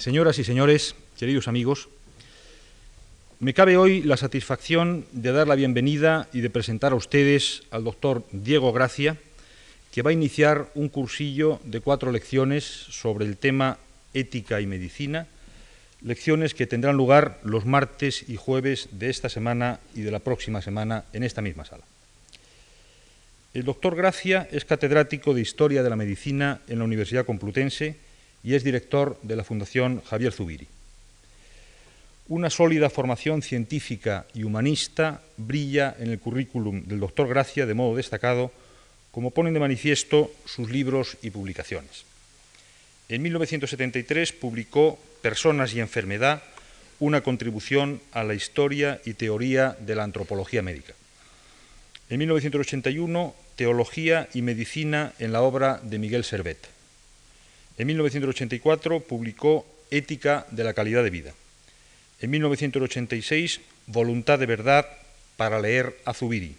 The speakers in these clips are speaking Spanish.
Señoras y señores, queridos amigos, me cabe hoy la satisfacción de dar la bienvenida y de presentar a ustedes al doctor Diego Gracia, que va a iniciar un cursillo de cuatro lecciones sobre el tema ética y medicina, lecciones que tendrán lugar los martes y jueves de esta semana y de la próxima semana en esta misma sala. El doctor Gracia es catedrático de Historia de la Medicina en la Universidad Complutense y es director de la Fundación Javier Zubiri. Una sólida formación científica y humanista brilla en el currículum del doctor Gracia de modo destacado, como ponen de manifiesto sus libros y publicaciones. En 1973 publicó Personas y Enfermedad, una contribución a la historia y teoría de la antropología médica. En 1981, Teología y Medicina en la obra de Miguel Servet. En 1984 publicó Ética de la calidad de vida. En 1986, Voluntad de verdad para leer a Zubiri.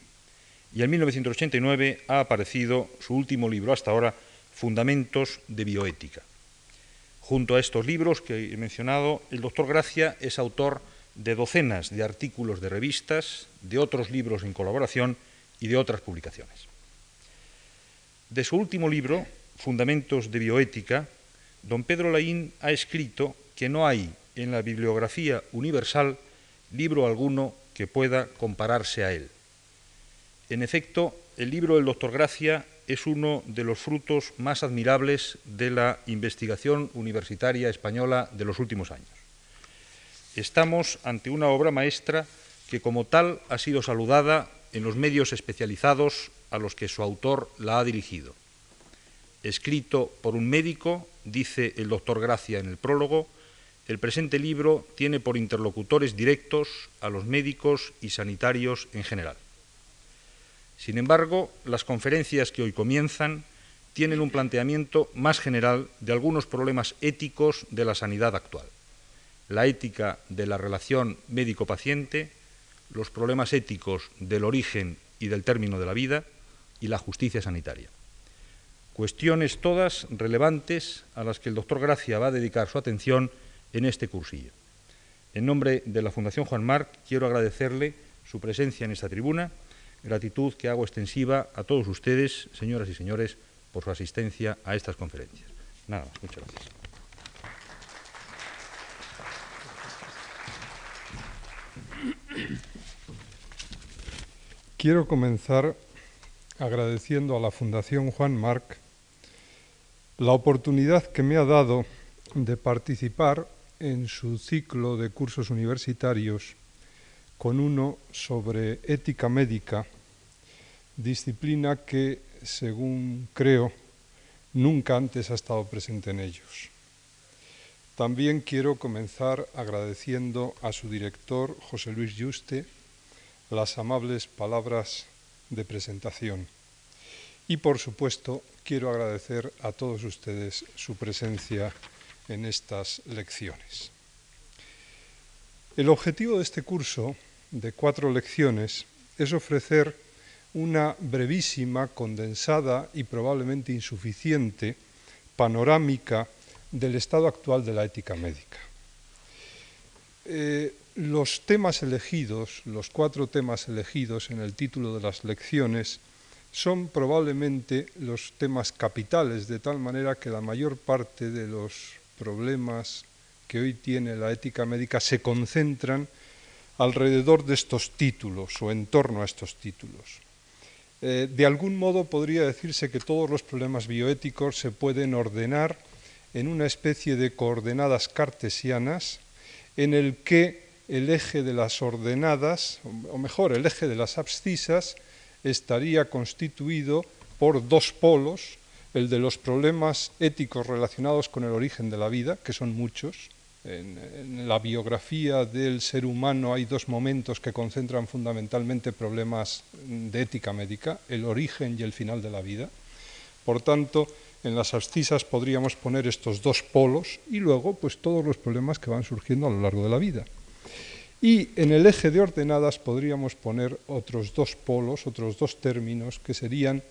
Y en 1989 ha aparecido su último libro hasta ahora, Fundamentos de Bioética. Junto a estos libros que he mencionado, el doctor Gracia es autor de docenas de artículos de revistas, de otros libros en colaboración y de otras publicaciones. De su último libro, Fundamentos de Bioética, don Pedro Laín ha escrito que no hay en la bibliografía universal libro alguno que pueda compararse a él. En efecto, el libro del doctor Gracia es uno de los frutos más admirables de la investigación universitaria española de los últimos años. Estamos ante una obra maestra que como tal ha sido saludada en los medios especializados a los que su autor la ha dirigido. Escrito por un médico, dice el doctor Gracia en el prólogo, el presente libro tiene por interlocutores directos a los médicos y sanitarios en general. Sin embargo, las conferencias que hoy comienzan tienen un planteamiento más general de algunos problemas éticos de la sanidad actual. La ética de la relación médico-paciente, los problemas éticos del origen y del término de la vida y la justicia sanitaria. Cuestiones todas relevantes a las que el doctor Gracia va a dedicar su atención en este cursillo. En nombre de la Fundación Juan Marc quiero agradecerle su presencia en esta tribuna, gratitud que hago extensiva a todos ustedes, señoras y señores, por su asistencia a estas conferencias. Nada más, muchas gracias. Quiero comenzar agradeciendo a la Fundación Juan Marc la oportunidad que me ha dado de participar en su ciclo de cursos universitarios con uno sobre ética médica, disciplina que, según creo, nunca antes ha estado presente en ellos. También quiero comenzar agradeciendo a su director, José Luis Yuste, las amables palabras de presentación. Y por supuesto, quiero agradecer a todos ustedes su presencia en estas lecciones. El objetivo de este curso, de cuatro lecciones, es ofrecer una brevísima, condensada y probablemente insuficiente panorámica del estado actual de la ética médica. Eh, los temas elegidos, los cuatro temas elegidos en el título de las lecciones, son probablemente los temas capitales, de tal manera que la mayor parte de los problemas que hoy tiene la ética médica se concentran alrededor de estos títulos o en torno a estos títulos. Eh, de algún modo podría decirse que todos los problemas bioéticos se pueden ordenar en una especie de coordenadas cartesianas en el que el eje de las ordenadas, o mejor, el eje de las abscisas, estaría constituido por dos polos, el de los problemas éticos relacionados con el origen de la vida, que son muchos. En, la biografía del ser humano hay dos momentos que concentran fundamentalmente problemas de ética médica, el origen y el final de la vida. Por tanto, en las abscisas podríamos poner estos dos polos y luego pues todos los problemas que van surgiendo a lo largo de la vida. Y en el eje de ordenadas podríamos poner otros dos polos, otros dos términos, que serían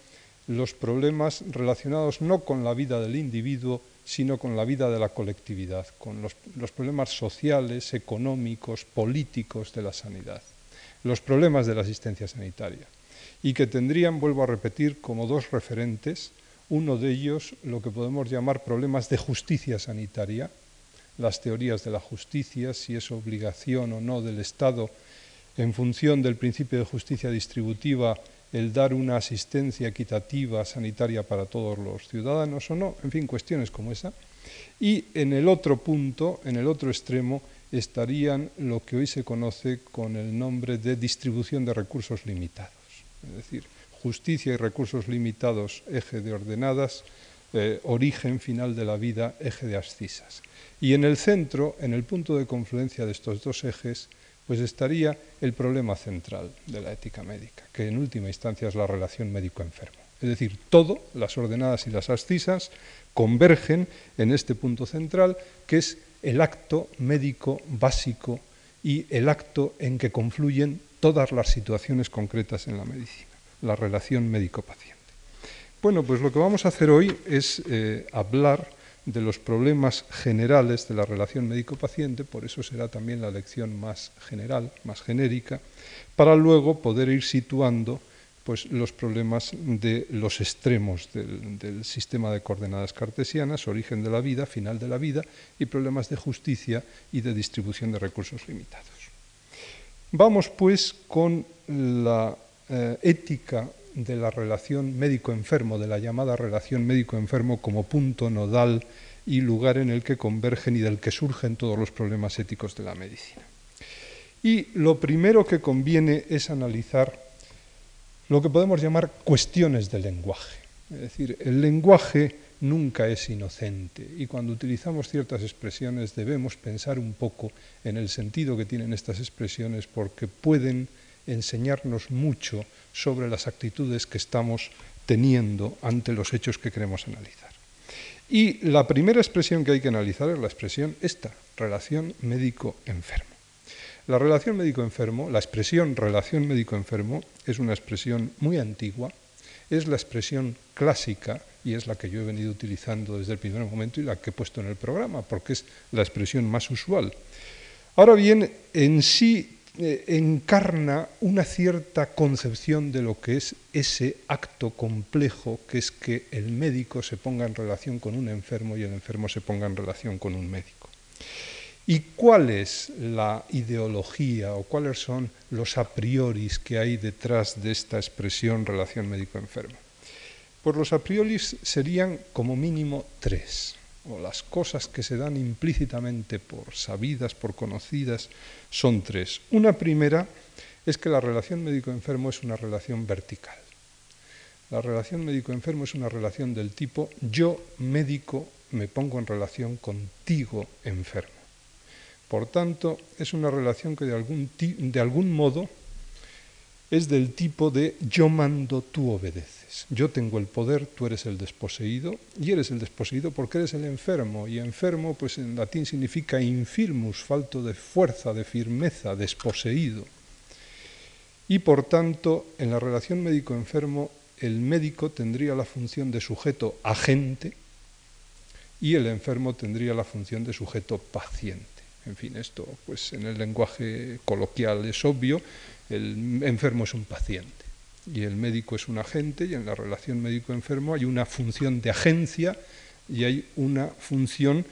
los problemas relacionados no con la vida del individuo, sino con la vida de la colectividad, con los, problemas sociales, económicos, políticos de la sanidad, los problemas de la asistencia sanitaria, y que tendrían, vuelvo a repetir, como dos referentes, uno de ellos lo que podemos llamar problemas de justicia sanitaria, las teorías de la justicia, si es obligación o no del Estado en función del principio de justicia distributiva el dar una asistencia equitativa sanitaria para todos los ciudadanos o no, en fin, cuestiones como esa. Y en el otro punto, en el otro extremo, estarían lo que hoy se conoce con el nombre de distribución de recursos limitados. Es decir, justicia y recursos limitados, eje de ordenadas, eh, origen final de la vida, eje de ascisas. Y en el centro, en el punto de confluencia de estos dos ejes, pues estaría el problema central de la ética médica, que en última instancia es la relación médico-enfermo. Es decir, todo, las ordenadas y las ascisas, convergen en este punto central, que es el acto médico básico y el acto en que confluyen todas las situaciones concretas en la medicina, la relación médico-paciente. Bueno, pues lo que vamos a hacer hoy es eh, hablar de los problemas generales de la relación médico-paciente, por eso será también la lección más general, más genérica, para luego poder ir situando pues, los problemas de los extremos del, del, sistema de coordenadas cartesianas, origen de la vida, final de la vida, y problemas de justicia y de distribución de recursos limitados. Vamos pues con la eh, ética de la relación médico-enfermo, de la llamada relación médico-enfermo como punto nodal y lugar en el que convergen y del que surgen todos los problemas éticos de la medicina. Y lo primero que conviene es analizar lo que podemos llamar cuestiones del lenguaje. Es decir, el lenguaje nunca es inocente y cuando utilizamos ciertas expresiones debemos pensar un poco en el sentido que tienen estas expresiones porque pueden enseñarnos mucho sobre las actitudes que estamos teniendo ante los hechos que queremos analizar. Y la primera expresión que hay que analizar es la expresión esta, relación médico-enfermo. La relación médico-enfermo, la expresión relación médico-enfermo es una expresión muy antigua, es la expresión clásica y es la que yo he venido utilizando desde el primer momento y la que he puesto en el programa, porque es la expresión más usual. Ahora bien, en sí eh, encarna una cierta concepción de lo que es ese acto complejo que es que el médico se ponga en relación con un enfermo y el enfermo se ponga en relación con un médico. ¿Y cuál es la ideología o cuáles son los a priori que hay detrás de esta expresión relación médico-enfermo? Pues los a priori serían como mínimo tres o las cosas que se dan implícitamente por sabidas, por conocidas, son tres. Una primera es que la relación médico-enfermo es una relación vertical. La relación médico-enfermo es una relación del tipo yo médico me pongo en relación contigo enfermo. Por tanto, es una relación que de algún, de algún modo es del tipo de yo mando, tú obedeces. Yo tengo el poder, tú eres el desposeído, y eres el desposeído porque eres el enfermo, y enfermo pues en latín significa infirmus, falto de fuerza, de firmeza, desposeído. Y por tanto, en la relación médico-enfermo, el médico tendría la función de sujeto agente y el enfermo tendría la función de sujeto paciente. En fin, esto pues en el lenguaje coloquial es obvio, el enfermo es un paciente y el médico es un agente y en la relación médico-enfermo hay una función de agencia y hay una función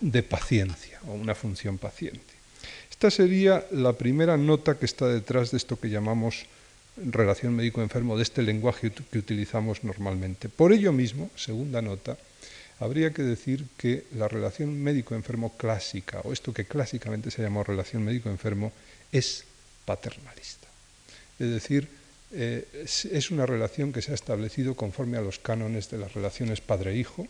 de paciencia o una función paciente. Esta sería la primera nota que está detrás de esto que llamamos relación médico-enfermo, de este lenguaje que utilizamos normalmente. Por ello mismo, segunda nota, habría que decir que la relación médico-enfermo clásica, o esto que clásicamente se llama relación médico-enfermo, es paternalista. Es decir, eh, es una relación que se ha establecido conforme a los cánones de las relaciones padre-hijo,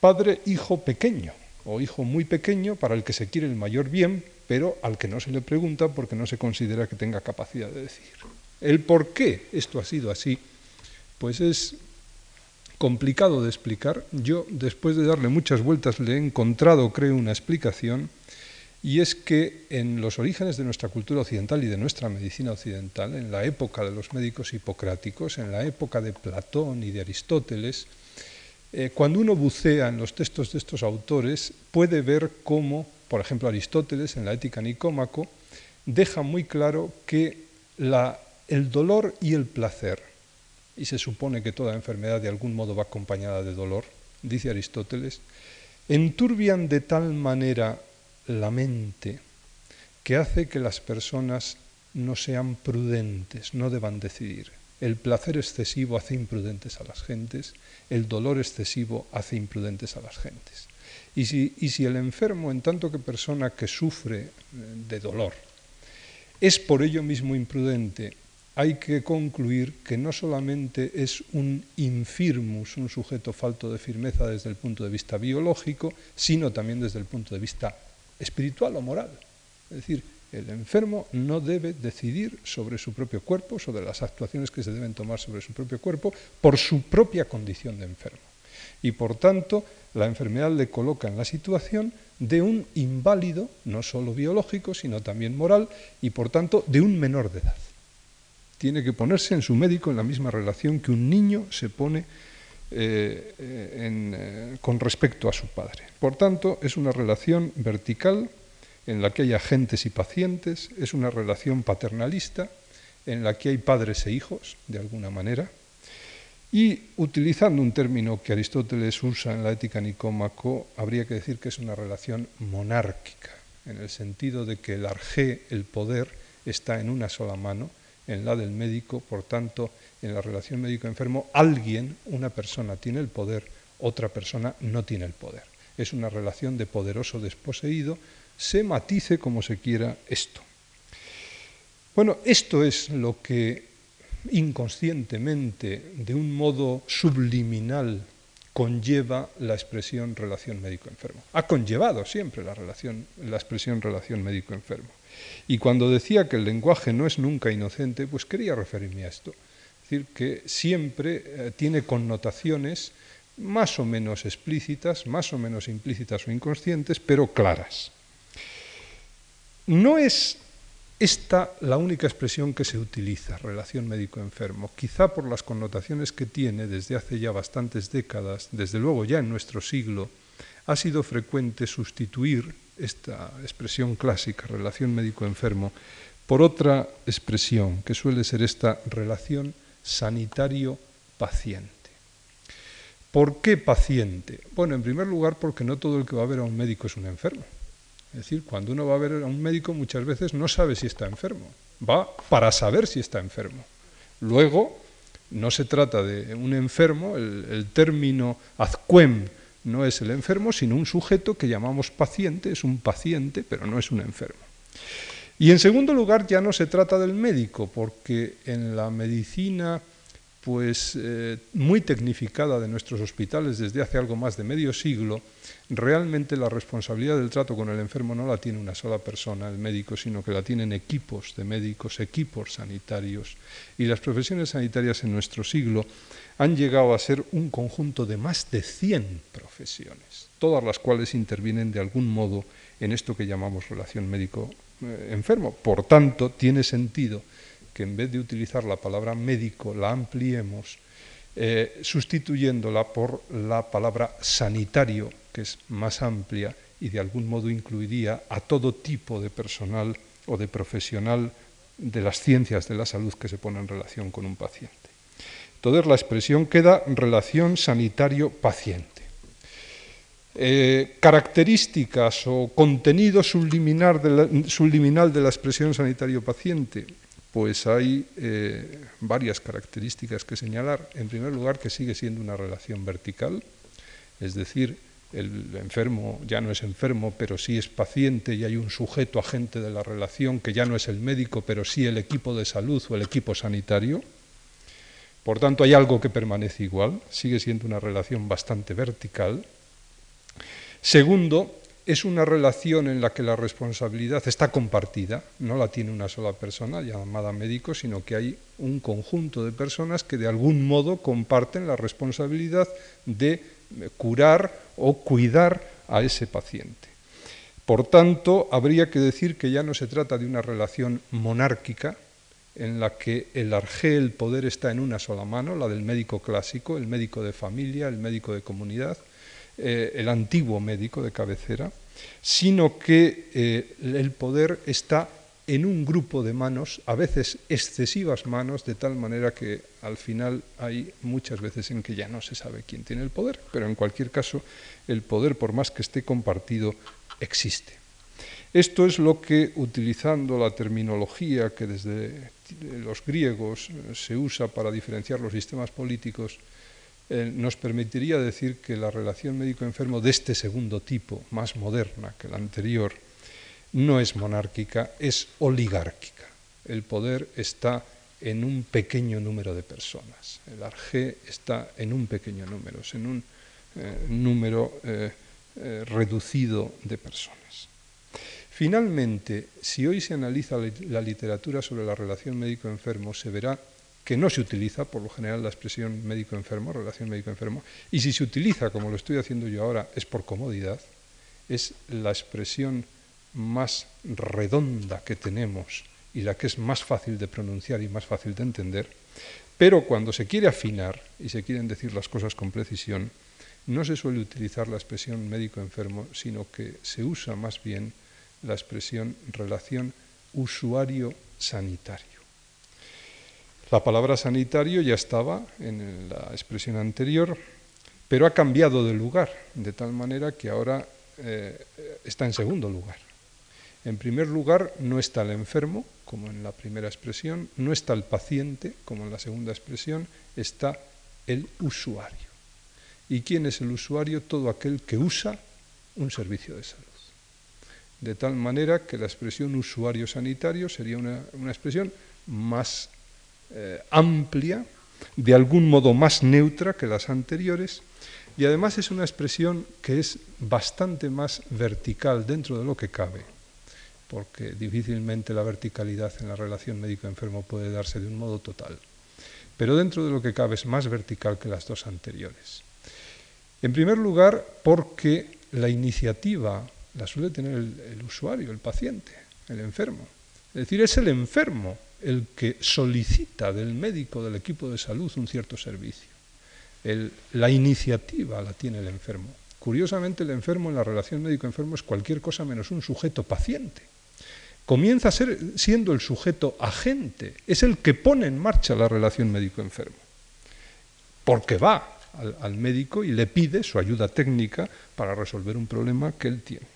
padre-hijo pequeño o hijo muy pequeño para el que se quiere el mayor bien, pero al que no se le pregunta porque no se considera que tenga capacidad de decir. El por qué esto ha sido así, pues es complicado de explicar. Yo, después de darle muchas vueltas, le he encontrado, creo, una explicación y es que en los orígenes de nuestra cultura occidental y de nuestra medicina occidental, en la época de los médicos hipocráticos, en la época de Platón y de Aristóteles, eh, cuando uno bucea en los textos de estos autores, puede ver cómo, por ejemplo, Aristóteles en la Ética Nicómaco, deja muy claro que el dolor y el placer, y se supone que toda enfermedad de algún modo va acompañada de dolor, dice Aristóteles, enturbian de tal manera la mente que hace que las personas no sean prudentes, no deban decidir. El placer excesivo hace imprudentes a las gentes, el dolor excesivo hace imprudentes a las gentes. Y si, y si el enfermo, en tanto que persona que sufre eh, de dolor, es por ello mismo imprudente, hay que concluir que no solamente es un infirmus, un sujeto falto de firmeza desde el punto de vista biológico, sino también desde el punto de vista espiritual o moral. Es decir, el enfermo no debe decidir sobre su propio cuerpo, sobre las actuaciones que se deben tomar sobre su propio cuerpo, por su propia condición de enfermo. Y por tanto, la enfermedad le coloca en la situación de un inválido, no solo biológico, sino también moral, y por tanto de un menor de edad tiene que ponerse en su médico en la misma relación que un niño se pone eh, eh, con respecto a su padre. Por tanto, es una relación vertical en la que hay agentes y pacientes, es una relación paternalista en la que hay padres e hijos, de alguna manera, y utilizando un término que Aristóteles usa en la ética nicómaco, habría que decir que es una relación monárquica, en el sentido de que el arjé, el poder, está en una sola mano en la del médico, por tanto, en la relación médico-enfermo, alguien, una persona tiene el poder, otra persona no tiene el poder. Es una relación de poderoso desposeído, se matice como se quiera esto. Bueno, esto es lo que inconscientemente, de un modo subliminal, conlleva la expresión relación médico-enfermo. Ha conllevado siempre la, relación, la expresión relación médico-enfermo. Y cuando decía que el lenguaje no es nunca inocente, pues quería referirme a esto. Es decir, que siempre eh, tiene connotaciones más o menos explícitas, más o menos implícitas o inconscientes, pero claras. No es esta la única expresión que se utiliza, relación médico-enfermo, quizá por las connotaciones que tiene desde hace ya bastantes décadas, desde luego ya en nuestro siglo, ha sido frecuente sustituir esta expresión clásica, relación médico-enfermo, por otra expresión, que suele ser esta relación sanitario-paciente. ¿Por qué paciente? Bueno, en primer lugar, porque no todo el que va a ver a un médico es un enfermo. Es decir, cuando uno va a ver a un médico muchas veces no sabe si está enfermo, va para saber si está enfermo. Luego, no se trata de un enfermo, el, término azquem no es el enfermo, sino un sujeto que llamamos paciente, es un paciente, pero no es un enfermo. Y en segundo lugar, ya no se trata del médico, porque en la medicina pues eh, muy tecnificada de nuestros hospitales desde hace algo más de medio siglo, realmente la responsabilidad del trato con el enfermo no la tiene una sola persona, el médico, sino que la tienen equipos de médicos, equipos sanitarios. Y las profesiones sanitarias en nuestro siglo han llegado a ser un conjunto de más de 100 profesiones, todas las cuales intervienen de algún modo en esto que llamamos relación médico-enfermo. Por tanto, tiene sentido que en vez de utilizar la palabra médico la ampliemos, eh, sustituyéndola por la palabra sanitario, que es más amplia y de algún modo incluiría a todo tipo de personal o de profesional de las ciencias de la salud que se pone en relación con un paciente. Entonces la expresión queda relación sanitario-paciente. Eh, características o contenido subliminal de la, expresión sanitario-paciente, pues hay eh, varias características que señalar. En primer lugar, que sigue siendo una relación vertical, es decir, el enfermo ya no es enfermo, pero sí es paciente y hay un sujeto agente de la relación que ya no es el médico, pero sí el equipo de salud o el equipo sanitario. Por tanto, hay algo que permanece igual, sigue siendo una relación bastante vertical. Segundo, es una relación en la que la responsabilidad está compartida, no la tiene una sola persona llamada médico, sino que hay un conjunto de personas que de algún modo comparten la responsabilidad de curar o cuidar a ese paciente. Por tanto, habría que decir que ya no se trata de una relación monárquica en la que el arjé, el poder está en una sola mano, la del médico clásico, el médico de familia, el médico de comunidad, eh, el antiguo médico de cabecera, sino que eh, el poder está en un grupo de manos, a veces excesivas manos, de tal manera que al final hay muchas veces en que ya no se sabe quién tiene el poder, pero en cualquier caso el poder, por más que esté compartido, existe. Esto es lo que, utilizando la terminología que desde los griegos eh, se usa para diferenciar los sistemas políticos, eh, nos permitiría decir que la relación médico-enfermo de este segundo tipo, más moderna que la anterior, no es monárquica, es oligárquica. El poder está en un pequeño número de personas. El arjé está en un pequeño número, en un eh, número eh, reducido de personas. Finalmente, si hoy se analiza la literatura sobre la relación médico-enfermo, se verá que no se utiliza por lo general la expresión médico-enfermo, relación médico-enfermo, y si se utiliza, como lo estoy haciendo yo ahora, es por comodidad, es la expresión más redonda que tenemos y la que es más fácil de pronunciar y más fácil de entender, pero cuando se quiere afinar y se quieren decir las cosas con precisión, no se suele utilizar la expresión médico-enfermo, sino que se usa más bien la expresión relación usuario-sanitario. La palabra sanitario ya estaba en la expresión anterior, pero ha cambiado de lugar, de tal manera que ahora eh, está en segundo lugar. En primer lugar, no está el enfermo, como en la primera expresión, no está el paciente, como en la segunda expresión, está el usuario. ¿Y quién es el usuario? Todo aquel que usa un servicio de salud. De tal manera que la expresión usuario sanitario sería una, expresión más eh, amplia, de algún modo más neutra que las anteriores, y además es una expresión que es bastante más vertical dentro de lo que cabe, porque difícilmente la verticalidad en la relación médico-enfermo puede darse de un modo total, pero dentro de lo que cabe es más vertical que las dos anteriores. En primer lugar, porque la iniciativa la suele tener el, usuario, el paciente, el enfermo. Es decir, es el enfermo el que solicita del médico, del equipo de salud, un cierto servicio. la iniciativa la tiene el enfermo. Curiosamente, el enfermo en la relación médico-enfermo es cualquier cosa menos un sujeto paciente. Comienza a ser, siendo el sujeto agente, es el que pone en marcha la relación médico-enfermo. Porque va al, médico y le pide su ayuda técnica para resolver un problema que él tiene.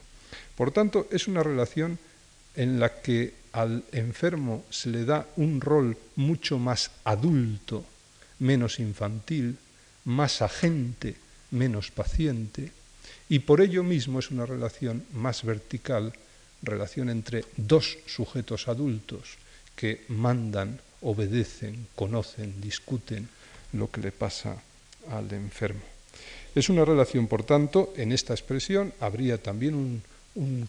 Por tanto, es una relación en la que al enfermo se le da un rol mucho más adulto, menos infantil, más agente, menos paciente, y por ello mismo es una relación más vertical, relación entre dos sujetos adultos que mandan, obedecen, conocen, discuten lo que le pasa al enfermo. Es una relación, por tanto, en esta expresión habría también un,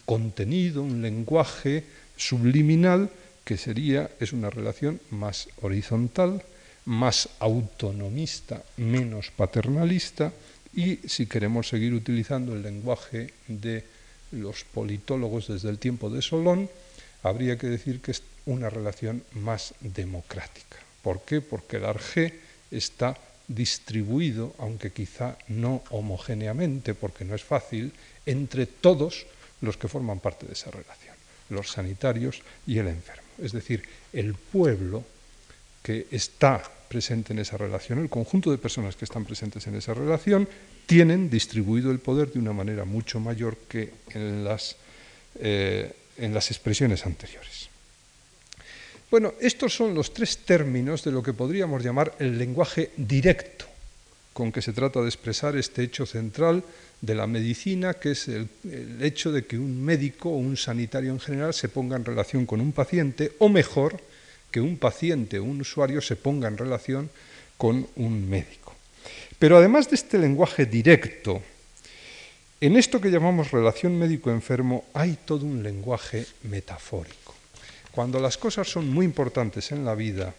contenido, un lenguaje subliminal que sería, es una relación más horizontal, más autonomista, menos paternalista y si queremos seguir utilizando el lenguaje de los politólogos desde el tiempo de Solón, habría que decir que es una relación más democrática. ¿Por qué? Porque el arjé está distribuido, aunque quizá no homogéneamente, porque no es fácil, entre todos los que forman parte de esa relación, los sanitarios y el enfermo. Es decir, el pueblo que está presente en esa relación, el conjunto de personas que están presentes en esa relación, tienen distribuido el poder de una manera mucho mayor que en las, eh, en las expresiones anteriores. Bueno, estos son los tres términos de lo que podríamos llamar el lenguaje directo con que se trata de expresar este hecho central de la medicina, que es el, hecho de que un médico o un sanitario en general se ponga en relación con un paciente, o mejor, que un paciente o un usuario se ponga en relación con un médico. Pero además de este lenguaje directo, en esto que llamamos relación médico-enfermo hay todo un lenguaje metafórico. Cuando las cosas son muy importantes en la vida,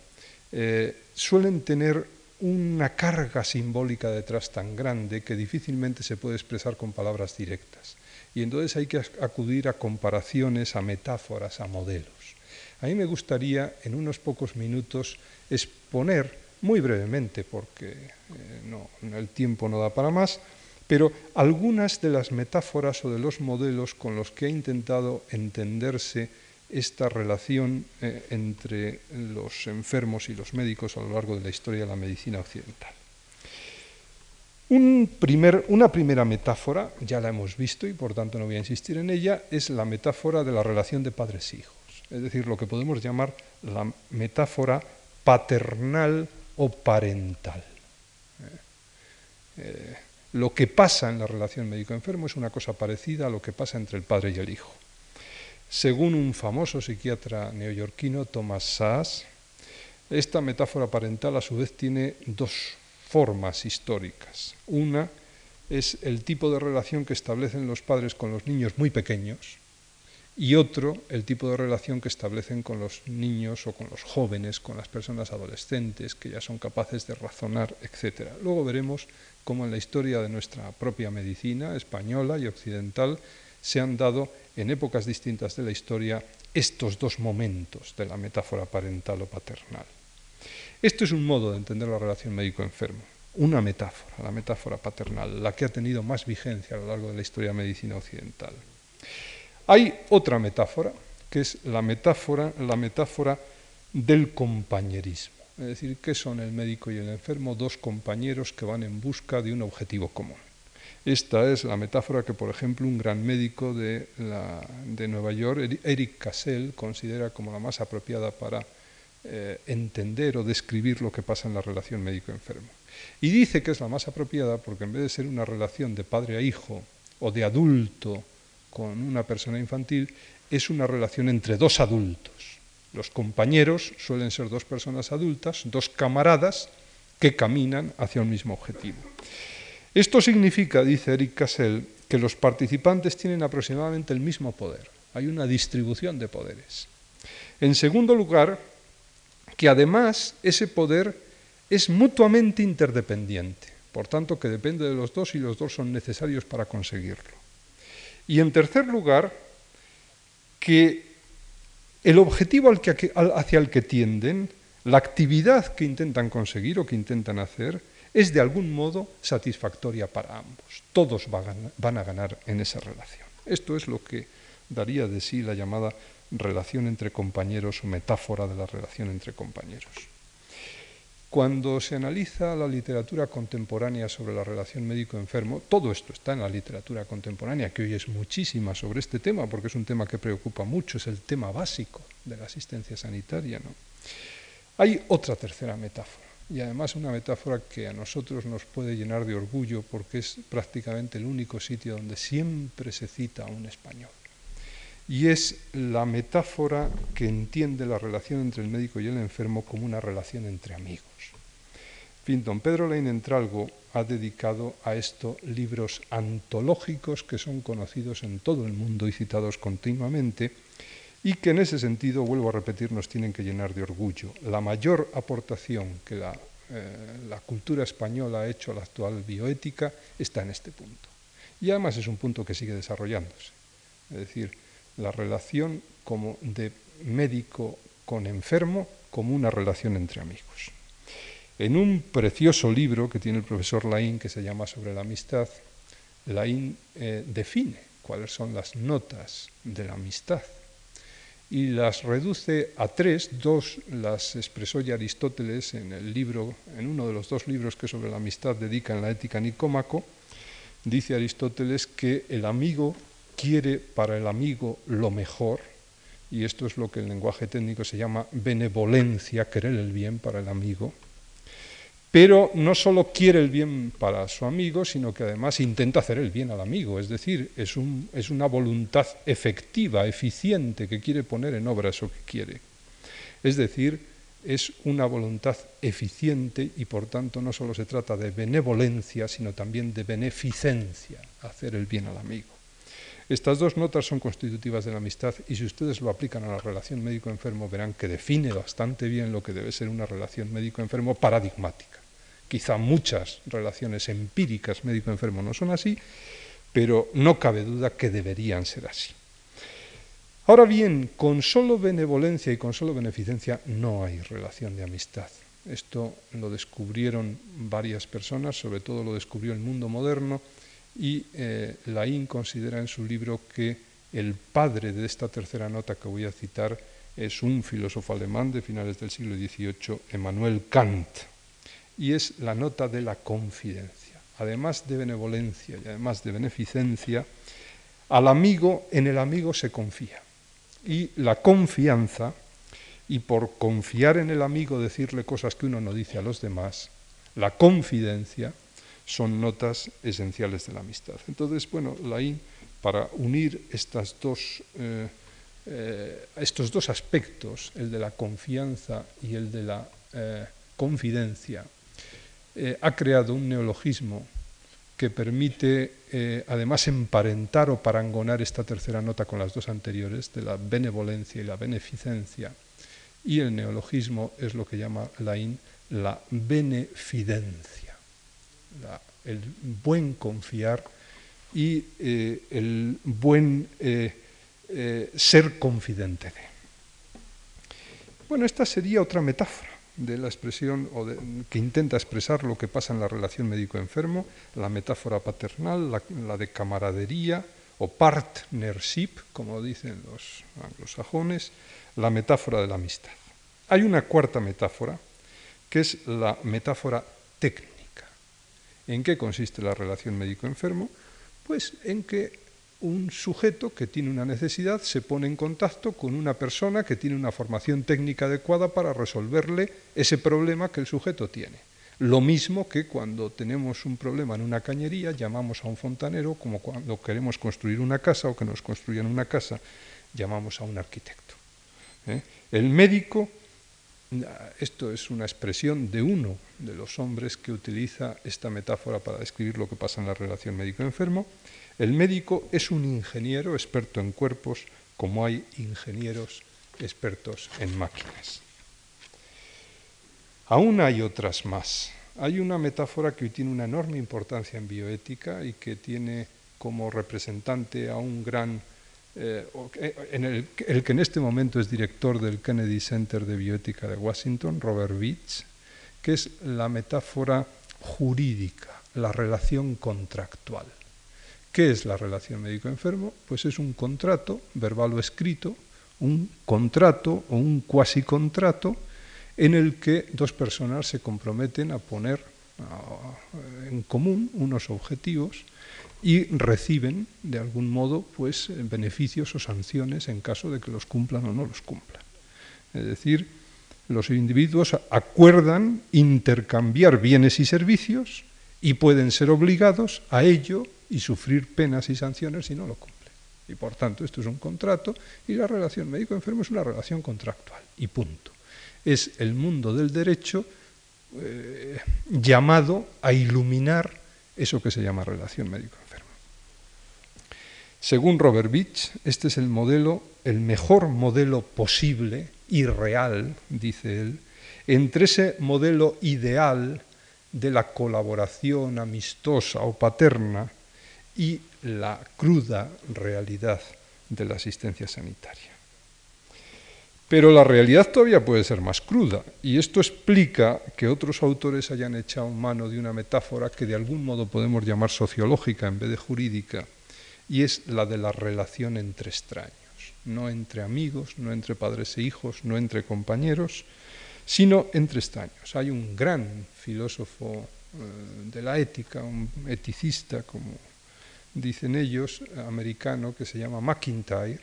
eh, suelen tener una carga simbólica detrás tan grande que difícilmente se puede expresar con palabras directas. Y entonces hay que acudir a comparaciones, a metáforas, a modelos. A mí me gustaría en unos pocos minutos exponer, muy brevemente, porque eh, el tiempo no da para más, pero algunas de las metáforas o de los modelos con los que ha intentado entenderse esta relación eh, entre los enfermos y los médicos a lo largo de la historia de la medicina occidental. una primera metáfora, ya la hemos visto y por tanto no voy a insistir en ella, es la metáfora de la relación de padres-hijos, es decir, lo que podemos llamar la metáfora paternal o parental. Eh, eh, lo que pasa en la relación médico-enfermo es una cosa parecida a lo que pasa entre el padre y el hijo. Según un famoso psiquiatra neoyorquino, Thomas Sass, esta metáfora parental a su vez tiene dos formas históricas. Una es el tipo de relación que establecen los padres con los niños muy pequeños y otro el tipo de relación que establecen con los niños o con los jóvenes, con las personas adolescentes que ya son capaces de razonar, etc. Luego veremos cómo en la historia de nuestra propia medicina española y occidental se han dado en épocas distintas de la historia estos dos momentos de la metáfora parental o paternal. Esto es un modo de entender la relación médico-enfermo, una metáfora, la metáfora paternal, la que ha tenido más vigencia a lo largo de la historia de la medicina occidental. Hay otra metáfora, que es la metáfora, la metáfora del compañerismo. Es decir, ¿qué son el médico y el enfermo? Dos compañeros que van en busca de un objetivo común. Esta es la metáfora que, por ejemplo, un gran médico de, Nueva York, Eric Cassell, considera como la más apropiada para eh, entender o describir lo que pasa en la relación médico-enfermo. Y dice que es la más apropiada porque en vez de ser una relación de padre a hijo o de adulto con una persona infantil, es una relación entre dos adultos. Los compañeros suelen ser dos personas adultas, dos camaradas que caminan hacia un mismo objetivo. Esto significa, dice Eric Cassell, que los participantes tienen aproximadamente el mismo poder. Hay una distribución de poderes. En segundo lugar, que además ese poder es mutuamente interdependiente, por tanto que depende de los dos y los dos son necesarios para conseguirlo. Y en tercer lugar, que el objetivo hacia el que tienden, la actividad que intentan conseguir o que intentan hacer, es de algún modo satisfactoria para ambos. Todos van a ganar en esa relación. Esto es lo que daría de sí la llamada relación entre compañeros o metáfora de la relación entre compañeros. Cuando se analiza la literatura contemporánea sobre la relación médico-enfermo, todo esto está en la literatura contemporánea, que hoy es muchísima sobre este tema, porque es un tema que preocupa mucho, es el tema básico de la asistencia sanitaria. Hay otra tercera metáfora y además una metáfora que a nosotros nos puede llenar de orgullo porque es prácticamente el único sitio donde siempre se cita a un español. Y es la metáfora que entiende la relación entre el médico y el enfermo como una relación entre amigos. fin, don Pedro Lein Entralgo ha dedicado a esto libros antológicos que son conocidos en todo el mundo y citados continuamente, y que en ese sentido, vuelvo a repetir, nos tienen que llenar de orgullo. La mayor aportación que la, eh, la cultura española ha hecho a la actual bioética está en este punto. Y además es un punto que sigue desarrollándose. Es decir, la relación como de médico con enfermo como una relación entre amigos. En un precioso libro que tiene el profesor Laín que se llama Sobre la amistad, Laín eh, define cuáles son las notas de la amistad y las reduce a tres, dos las expresó ya Aristóteles en el libro, en uno de los dos libros que sobre la amistad dedica en la ética Nicómaco, dice Aristóteles que el amigo quiere para el amigo lo mejor, y esto es lo que en lenguaje técnico se llama benevolencia, querer el bien para el amigo, pero no solo quiere el bien para su amigo, sino que además intenta hacer el bien al amigo, es decir, es, una voluntad efectiva, eficiente, que quiere poner en obra eso que quiere. Es decir, es una voluntad eficiente y por tanto no solo se trata de benevolencia, sino también de beneficencia, hacer el bien al amigo. Estas dos notas son constitutivas de la amistad y si ustedes lo aplican a la relación médico-enfermo verán que define bastante bien lo que debe ser una relación médico-enfermo paradigmática. Quizá muchas relaciones empíricas médico-enfermo no son así, pero no cabe duda que deberían ser así. Ahora bien, con solo benevolencia y con solo beneficencia no hay relación de amistad. Esto lo descubrieron varias personas, sobre todo lo descubrió el mundo moderno, y eh, Laín considera en su libro que el padre de esta tercera nota que voy a citar es un filósofo alemán de finales del siglo XVIII, Emmanuel Kant, y es la nota de la confidencia. Además de benevolencia y además de beneficencia, al amigo, en el amigo se confía. Y la confianza, y por confiar en el amigo decirle cosas que uno no dice a los demás, la confidencia, son notas esenciales de la amistad. Entonces, bueno, Laín, para unir estas dos, eh, eh, estos dos aspectos, el de la confianza y el de la eh, confidencia, ha creado un neologismo que permite eh, además emparentar o parangonar esta tercera nota con las dos anteriores, de la benevolencia y la beneficencia. Y el neologismo es lo que llama Laín la benefidencia, el buen confiar y eh, el buen eh, ser confidente de. Bueno, esta sería otra metáfora de la expresión o que intenta expresar lo que pasa en la relación médico-enfermo, la metáfora paternal, la, de camaradería o partnership, como dicen los anglosajones, la metáfora de la amistad. Hay una cuarta metáfora, que es la metáfora técnica. ¿En qué consiste la relación médico-enfermo? Pues en que un sujeto que tiene una necesidad se pone en contacto con una persona que tiene una formación técnica adecuada para resolverle ese problema que el sujeto tiene. Lo mismo que cuando tenemos un problema en una cañería, llamamos a un fontanero, como cuando queremos construir una casa o que nos construyan una casa, llamamos a un arquitecto. ¿eh? El médico, esto es una expresión de uno de los hombres que utiliza esta metáfora para describir lo que pasa en la relación médico-enfermo, el médico es un ingeniero experto en cuerpos como hay ingenieros expertos en máquinas. Aún hay otras más. Hay una metáfora que tiene una enorme importancia en bioética y que tiene como representante a un gran, eh, en el, el, que en este momento es director del Kennedy Center de Bioética de Washington, Robert Beach, que es la metáfora jurídica, la relación contractual. ¿Qué es la relación médico-enfermo? Pues es un contrato, verbal o escrito, un contrato o un cuasi contrato en el que dos personas se comprometen a poner en común unos objetivos y reciben de algún modo pues beneficios o sanciones en caso de que los cumplan o no los cumplan. Es decir, los individuos acuerdan intercambiar bienes y servicios y pueden ser obligados a ello y sufrir penas y sanciones si no lo cumple. Y por tanto, esto es un contrato y la relación médico-enfermo es una relación contractual. Y punto. Es el mundo del derecho eh, llamado a iluminar eso que se llama relación médico-enfermo. Según Robert Beach, este es el modelo, el mejor modelo posible y real, dice él, entre ese modelo ideal de la colaboración amistosa o paterna y la cruda realidad de la asistencia sanitaria. Pero la realidad todavía puede ser más cruda, y esto explica que otros autores hayan echado mano de una metáfora que de algún modo podemos llamar sociológica en vez de jurídica, y es la de la relación entre extraños, no entre amigos, no entre padres e hijos, no entre compañeros, sino entre extraños. Hay un gran filósofo eh, de la ética, un eticista como dicen ellos, americano, que se llama McIntyre,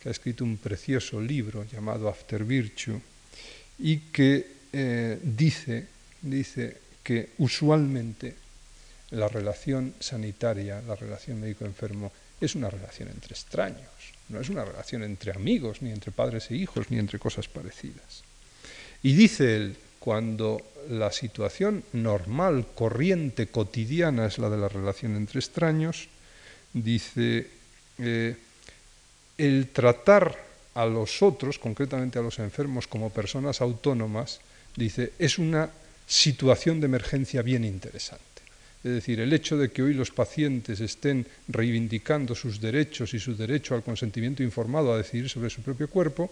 que ha escrito un precioso libro llamado After Virtue, y que eh, dice, dice que usualmente la relación sanitaria, la relación médico-enfermo, es una relación entre extraños, no es una relación entre amigos, ni entre padres e hijos, ni entre cosas parecidas. Y dice él, cuando la situación normal, corriente, cotidiana es la de la relación entre extraños, dice, eh, el tratar a los otros, concretamente a los enfermos, como personas autónomas, dice, es una situación de emergencia bien interesante. Es decir, el hecho de que hoy los pacientes estén reivindicando sus derechos y su derecho al consentimiento informado a decidir sobre su propio cuerpo,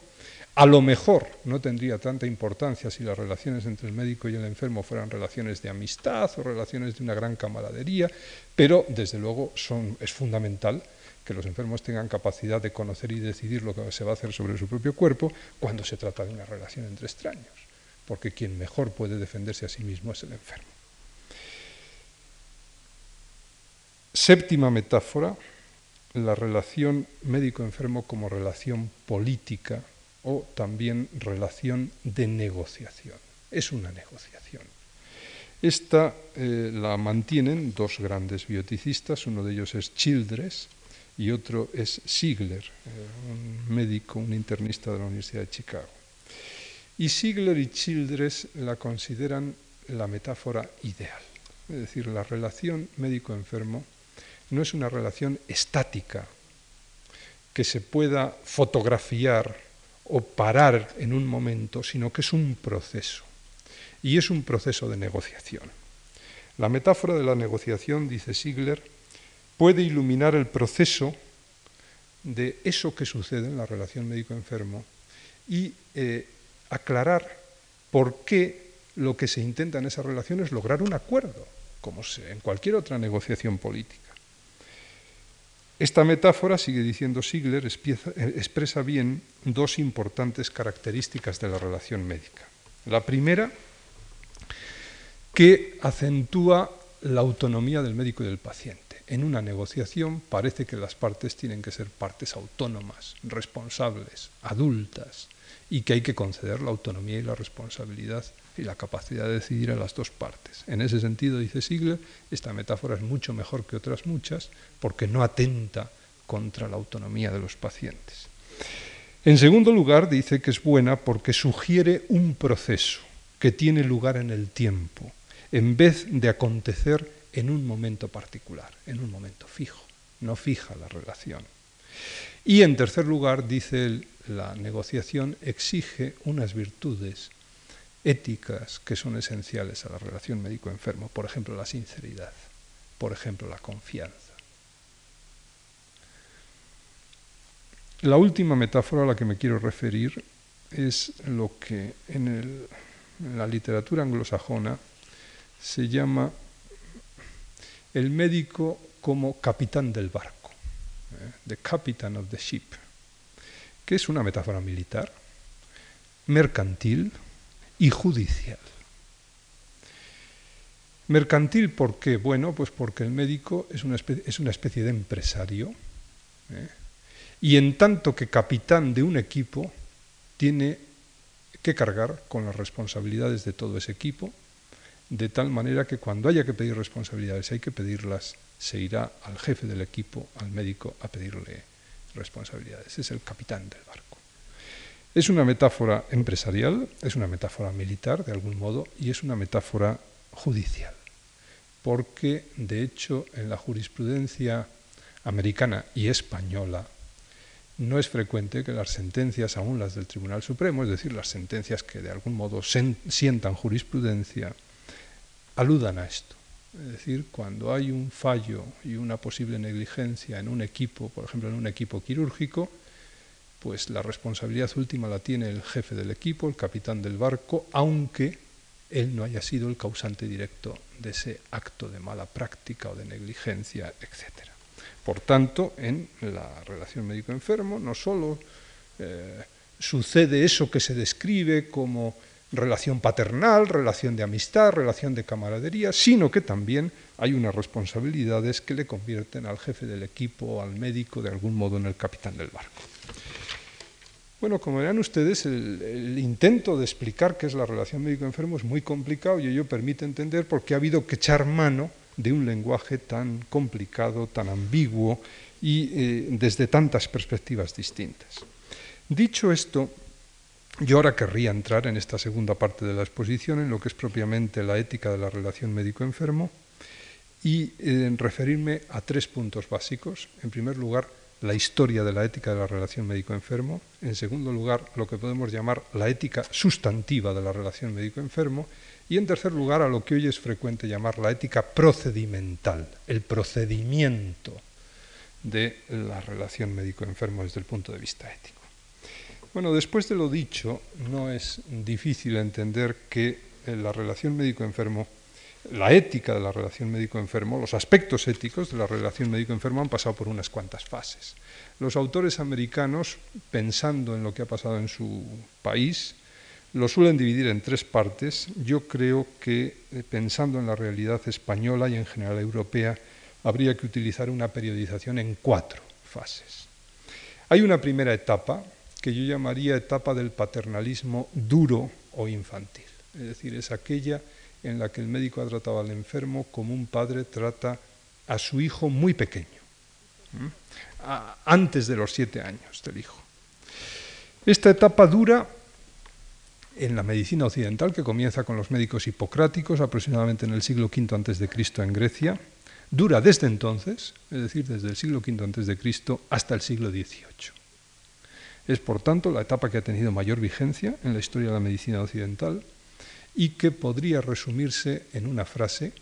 a lo mejor no tendría tanta importancia si las relaciones entre el médico y el enfermo fueran relaciones de amistad o relaciones de una gran camaradería, pero desde luego es fundamental que los enfermos tengan capacidad de conocer y decidir lo que se va a hacer sobre su propio cuerpo cuando se trata de una relación entre extraños, porque quien mejor puede defenderse a sí mismo es el enfermo. Séptima metáfora, la relación médico-enfermo como relación política o también relación de negociación. Es una negociación. Esta eh, la mantienen dos grandes bioticistas, uno de ellos es Childress y otro es Ziegler, eh, un médico, un internista de la Universidad de Chicago. Y Ziegler y Childress la consideran la metáfora ideal, es decir, la relación médico-enfermo no es una relación estática que se pueda fotografiar o parar en un momento, sino que es un proceso. Y es un proceso de negociación. La metáfora de la negociación, dice Sigler, puede iluminar el proceso de eso que sucede en la relación médico-enfermo y eh, aclarar por qué lo que se intenta en esa relación es lograr un acuerdo, como en cualquier otra negociación política. Esta metáfora, sigue diciendo Sigler, eh, expresa bien dos importantes características de la relación médica. La primera, que acentúa la autonomía del médico y del paciente. En una negociación parece que las partes tienen que ser partes autónomas, responsables, adultas, y que hay que conceder la autonomía y la responsabilidad y la capacidad de decidir a las dos partes. En ese sentido, dice Sigler, esta metáfora es mucho mejor que otras muchas porque no atenta contra la autonomía de los pacientes. En segundo lugar, dice que es buena porque sugiere un proceso que tiene lugar en el tiempo, en vez de acontecer en un momento particular, en un momento fijo, no fija la relación. Y en tercer lugar, dice él, la negociación exige unas virtudes éticas que son esenciales a la relación médico-enfermo, por ejemplo la sinceridad, por ejemplo la confianza. La última metáfora a la que me quiero referir es lo que en, la literatura anglosajona se llama el médico como capitán del barco, ¿eh? the captain of the ship, que es una metáfora militar, mercantil, y judicial. Mercantil, ¿por qué? Bueno, pues porque el médico es una especie, es una especie de empresario ¿eh? y en tanto que capitán de un equipo tiene que cargar con las responsabilidades de todo ese equipo, de tal manera que cuando haya que pedir responsabilidades, hay que pedirlas, se irá al jefe del equipo, al médico, a pedirle responsabilidades. Es el capitán del barco. Es una metáfora empresarial, es una metáfora militar, de algún modo, y es una metáfora judicial, porque, de hecho, en la jurisprudencia americana y española, no es frecuente que las sentencias, aún las del Tribunal Supremo, es decir, las sentencias que de algún modo sientan jurisprudencia, aludan a esto. Es decir, cuando hay un fallo y una posible negligencia en un equipo, por ejemplo, en un equipo quirúrgico, pues la responsabilidad última la tiene el jefe del equipo, el capitán del barco, aunque él no haya sido el causante directo de ese acto de mala práctica o de negligencia, etc. Por tanto, en la relación médico-enfermo no solo eh, sucede eso que se describe como relación paternal, relación de amistad, relación de camaradería, sino que también hay unas responsabilidades que le convierten al jefe del equipo al médico de algún modo en el capitán del barco. Bueno, como verán ustedes, el, intento de explicar qué es la relación médico-enfermo es muy complicado y ello permite entender por qué ha habido que echar mano de un lenguaje tan complicado, tan ambiguo y eh, desde tantas perspectivas distintas. Dicho esto, yo ahora querría entrar en esta segunda parte de la exposición, en lo que es propiamente la ética de la relación médico-enfermo, y eh, referirme a tres puntos básicos. En primer lugar, la historia de la ética de la relación médico-enfermo, en segundo lugar, lo que podemos llamar la ética sustantiva de la relación médico-enfermo, y en tercer lugar, a lo que hoy es frecuente llamar la ética procedimental, el procedimiento de la relación médico-enfermo desde el punto de vista ético. Bueno, después de lo dicho, no es difícil entender que la relación médico-enfermo la ética de la relación médico-enfermo, los aspectos éticos de la relación médico-enfermo han pasado por unas cuantas fases. Los autores americanos, pensando en lo que ha pasado en su país, lo suelen dividir en tres partes. Yo creo que, eh, pensando en la realidad española y en general europea, habría que utilizar una periodización en cuatro fases. Hay una primera etapa que yo llamaría etapa del paternalismo duro o infantil, es decir, es aquella en la que el médico ha tratado al enfermo como un padre trata a su hijo muy pequeño, antes de los siete años del hijo. Esta etapa dura en la medicina occidental, que comienza con los médicos hipocráticos aproximadamente en el siglo V a.C. en Grecia, dura desde entonces, es decir, desde el siglo V a.C. hasta el siglo XVIII. Es, por tanto, la etapa que ha tenido mayor vigencia en la historia de la medicina occidental y que podría resumirse en una frase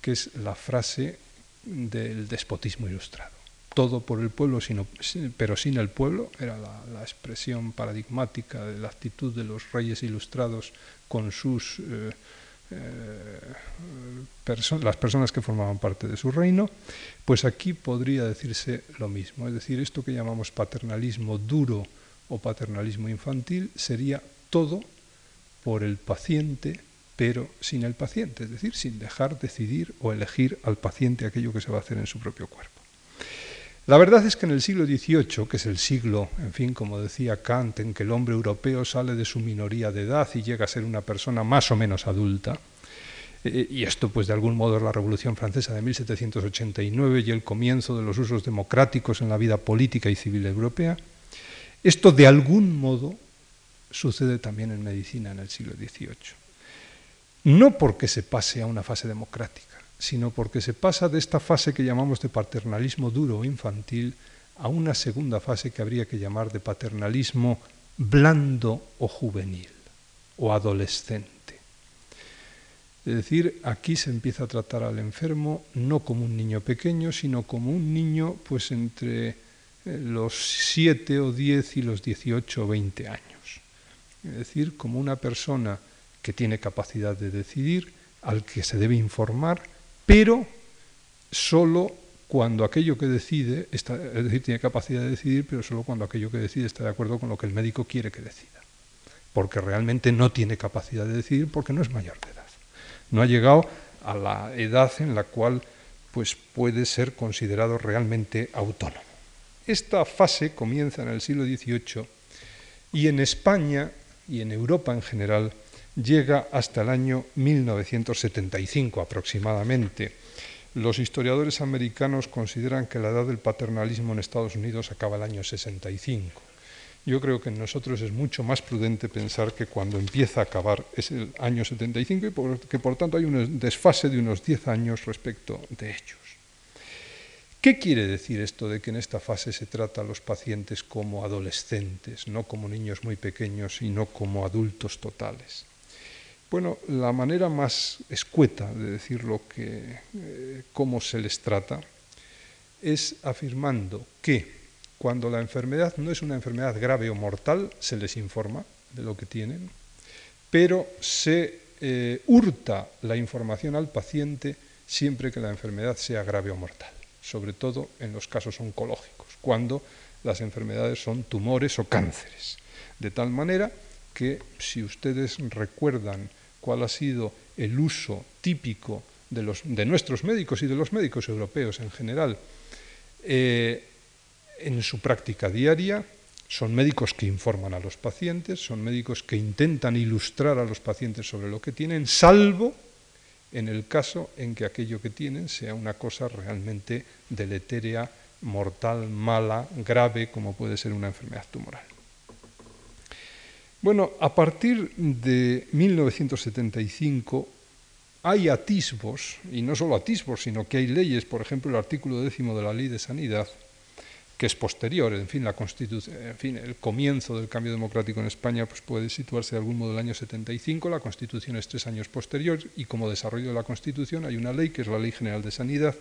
que es la frase del despotismo ilustrado. Todo por el pueblo, pero sin el pueblo, era la, expresión paradigmática de la actitud de los reyes ilustrados con sus eh, eh, las personas que formaban parte de su reino, pues aquí podría decirse lo mismo. Es decir, esto que llamamos paternalismo duro o paternalismo infantil sería todo por el paciente, pero sin el paciente, es decir, sin dejar decidir o elegir al paciente aquello que se va a hacer en su propio cuerpo. La verdad es que en el siglo XVIII, que es el siglo, en fin, como decía Kant, en que el hombre europeo sale de su minoría de edad y llega a ser una persona más o menos adulta, eh, y esto pues de algún modo es la Revolución Francesa de 1789 y el comienzo de los usos democráticos en la vida política y civil europea, esto de algún modo sucede también en medicina en el siglo XVIII. No porque se pase a una fase democrática, sino porque se pasa de esta fase que llamamos de paternalismo duro o infantil a una segunda fase que habría que llamar de paternalismo blando o juvenil o adolescente. Es decir, aquí se empieza a tratar al enfermo no como un niño pequeño, sino como un niño pues entre eh, los 7 o 10 y los 18 o 20 años es decir, como una persona que tiene capacidad de decidir, al que se debe informar, pero solo cuando aquello que decide, está, es decir, tiene capacidad de decidir, pero solo cuando aquello que decide está de acuerdo con lo que el médico quiere que decida. Porque realmente no tiene capacidad de decidir porque no es mayor de edad. No ha llegado a la edad en la cual pues, puede ser considerado realmente autónomo. Esta fase comienza en el siglo XVIII y en España y en Europa en general llega hasta el año 1975 aproximadamente. Los historiadores americanos consideran que la edad del paternalismo en Estados Unidos acaba el año 65. Yo creo que en nosotros es mucho más prudente pensar que cuando empieza a acabar es el año 75 y que por tanto hay un desfase de unos 10 años respecto de ellos. ¿Qué quiere decir esto de que en esta fase se trata a los pacientes como adolescentes, no como niños muy pequeños y no como adultos totales? Bueno, la manera más escueta de decirlo que eh, cómo se les trata es afirmando que cuando la enfermedad no es una enfermedad grave o mortal, se les informa de lo que tienen, pero se eh, hurta la información al paciente siempre que la enfermedad sea grave o mortal sobre todo en los casos oncológicos, cuando las enfermedades son tumores o cánceres. De tal manera que si ustedes recuerdan cuál ha sido el uso típico de, los, de nuestros médicos y de los médicos europeos en general eh, en su práctica diaria, son médicos que informan a los pacientes, son médicos que intentan ilustrar a los pacientes sobre lo que tienen, salvo en el caso en que aquello que tienen sea una cosa realmente deletérea, mortal, mala, grave, como puede ser una enfermedad tumoral. Bueno, a partir de 1975 hay atisbos, y no solo atisbos, sino que hay leyes, por ejemplo el artículo décimo de la Ley de Sanidad, que es posterior, en fin, la en fin, el comienzo del cambio democrático en España pues puede situarse de algún modo en el año 75, la Constitución es tres años posterior y como desarrollo de la Constitución hay una ley que es la Ley General de Sanidad,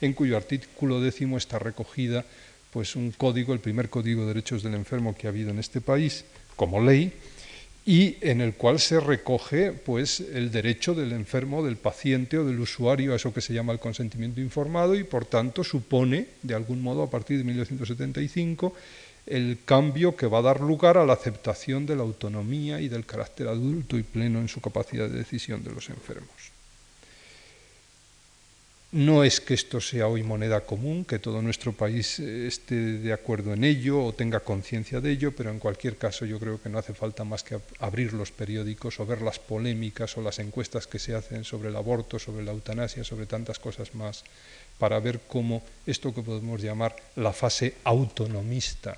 en cuyo artículo décimo está recogida pues un código, el primer código de derechos del enfermo que ha habido en este país como ley, y en el cual se recoge pues el derecho del enfermo, del paciente o del usuario a eso que se llama el consentimiento informado y por tanto supone de algún modo a partir de 1975 el cambio que va a dar lugar a la aceptación de la autonomía y del carácter adulto y pleno en su capacidad de decisión de los enfermos. No es que esto sea hoy moneda común, que todo nuestro país eh, esté de acuerdo en ello o tenga conciencia de ello, pero en cualquier caso yo creo que no hace falta más que abrir los periódicos o ver las polémicas o las encuestas que se hacen sobre el aborto, sobre la eutanasia, sobre tantas cosas más, para ver cómo esto que podemos llamar la fase autonomista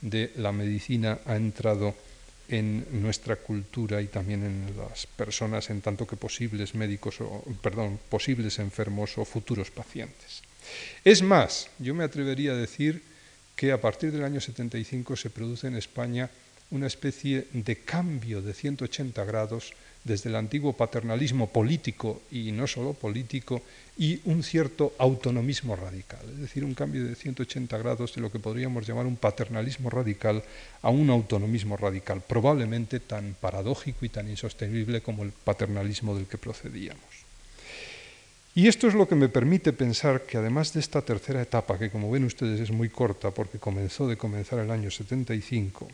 de la medicina ha entrado en nuestra cultura y también en las personas en tanto que posibles médicos o perdón, posibles enfermos o futuros pacientes. Es más, yo me atrevería a decir que a partir del año 75 se produce en España una especie de cambio de 180 grados desde el antiguo paternalismo político y no solo político y un cierto autonomismo radical, es decir, un cambio de 180 grados de lo que podríamos llamar un paternalismo radical a un autonomismo radical, probablemente tan paradójico y tan insostenible como el paternalismo del que procedíamos. Y esto es lo que me permite pensar que además de esta tercera etapa, que como ven ustedes es muy corta porque comenzó de comenzar el año 75,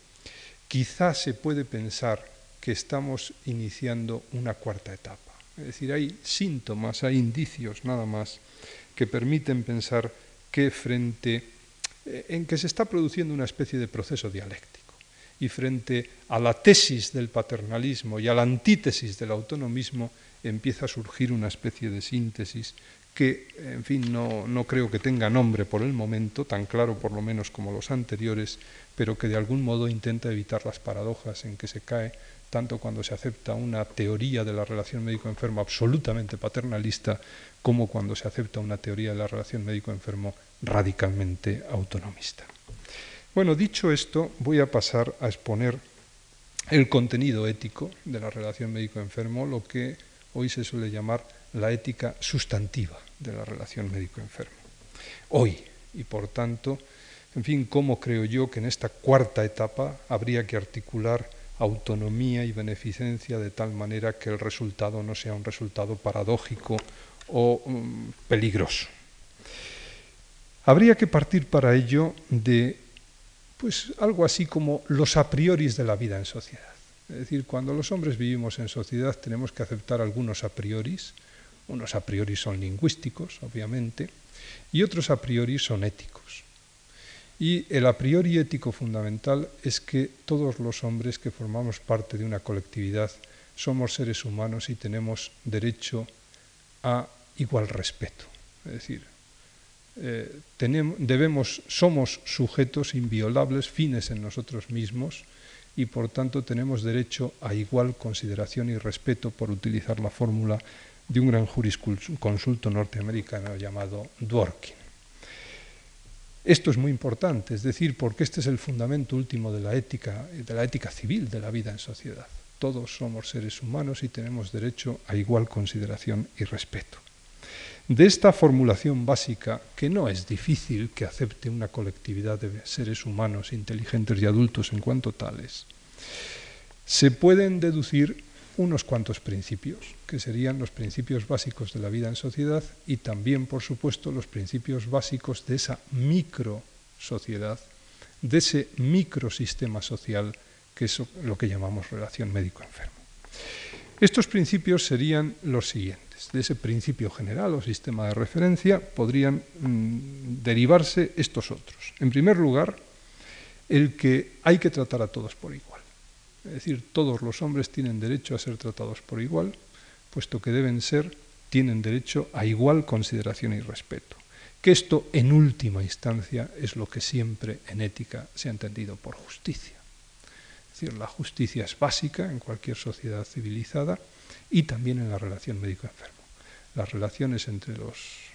quizás se puede pensar que estamos iniciando una cuarta etapa. Es decir, hay síntomas, hay indicios nada más que permiten pensar que frente eh, en que se está produciendo una especie de proceso dialéctico y frente a la tesis del paternalismo y a la antítesis del autonomismo empieza a surgir una especie de síntesis que, en fin, no, no, creo que tenga nombre por el momento, tan claro por lo menos como los anteriores, pero que de algún modo intenta evitar las paradojas en que se cae tanto cuando se acepta una teoría de la relación médico-enfermo absolutamente paternalista, como cuando se acepta una teoría de la relación médico-enfermo radicalmente autonomista. Bueno, dicho esto, voy a pasar a exponer el contenido ético de la relación médico-enfermo, lo que hoy se suele llamar la ética sustantiva de la relación médico-enfermo. Hoy, y por tanto, en fin, cómo creo yo que en esta cuarta etapa habría que articular autonomía y beneficencia de tal manera que el resultado no sea un resultado paradójico o um, peligroso. Habría que partir para ello de pues algo así como los a priori de la vida en sociedad. Es decir, cuando los hombres vivimos en sociedad tenemos que aceptar algunos a priori, unos a priori son lingüísticos, obviamente, y otros a priori son éticos. Y el a priori ético fundamental es que todos los hombres que formamos parte de una colectividad somos seres humanos y tenemos derecho a igual respeto. Es decir, eh, debemos, somos sujetos inviolables, fines en nosotros mismos, y por tanto tenemos derecho a igual consideración y respeto, por utilizar la fórmula de un gran jurisconsulto norteamericano llamado Dworkin. Esto es muy importante, es decir, porque este es el fundamento último de la ética, de la ética civil de la vida en sociedad. Todos somos seres humanos y tenemos derecho a igual consideración y respeto. De esta formulación básica, que no es difícil que acepte una colectividad de seres humanos inteligentes y adultos en cuanto tales, se pueden deducir unos cuantos principios, que serían los principios básicos de la vida en sociedad y también, por supuesto, los principios básicos de esa micro sociedad, de ese microsistema social que es lo que llamamos relación médico-enfermo. Estos principios serían los siguientes. De ese principio general o sistema de referencia podrían mm, derivarse estos otros. En primer lugar, el que hay que tratar a todos por igual. Es decir, todos los hombres tienen derecho a ser tratados por igual, puesto que deben ser, tienen derecho a igual consideración y respeto. Que esto, en última instancia, es lo que siempre en ética se ha entendido por justicia. Es decir, la justicia es básica en cualquier sociedad civilizada y también en la relación médico-enfermo. Las relaciones entre los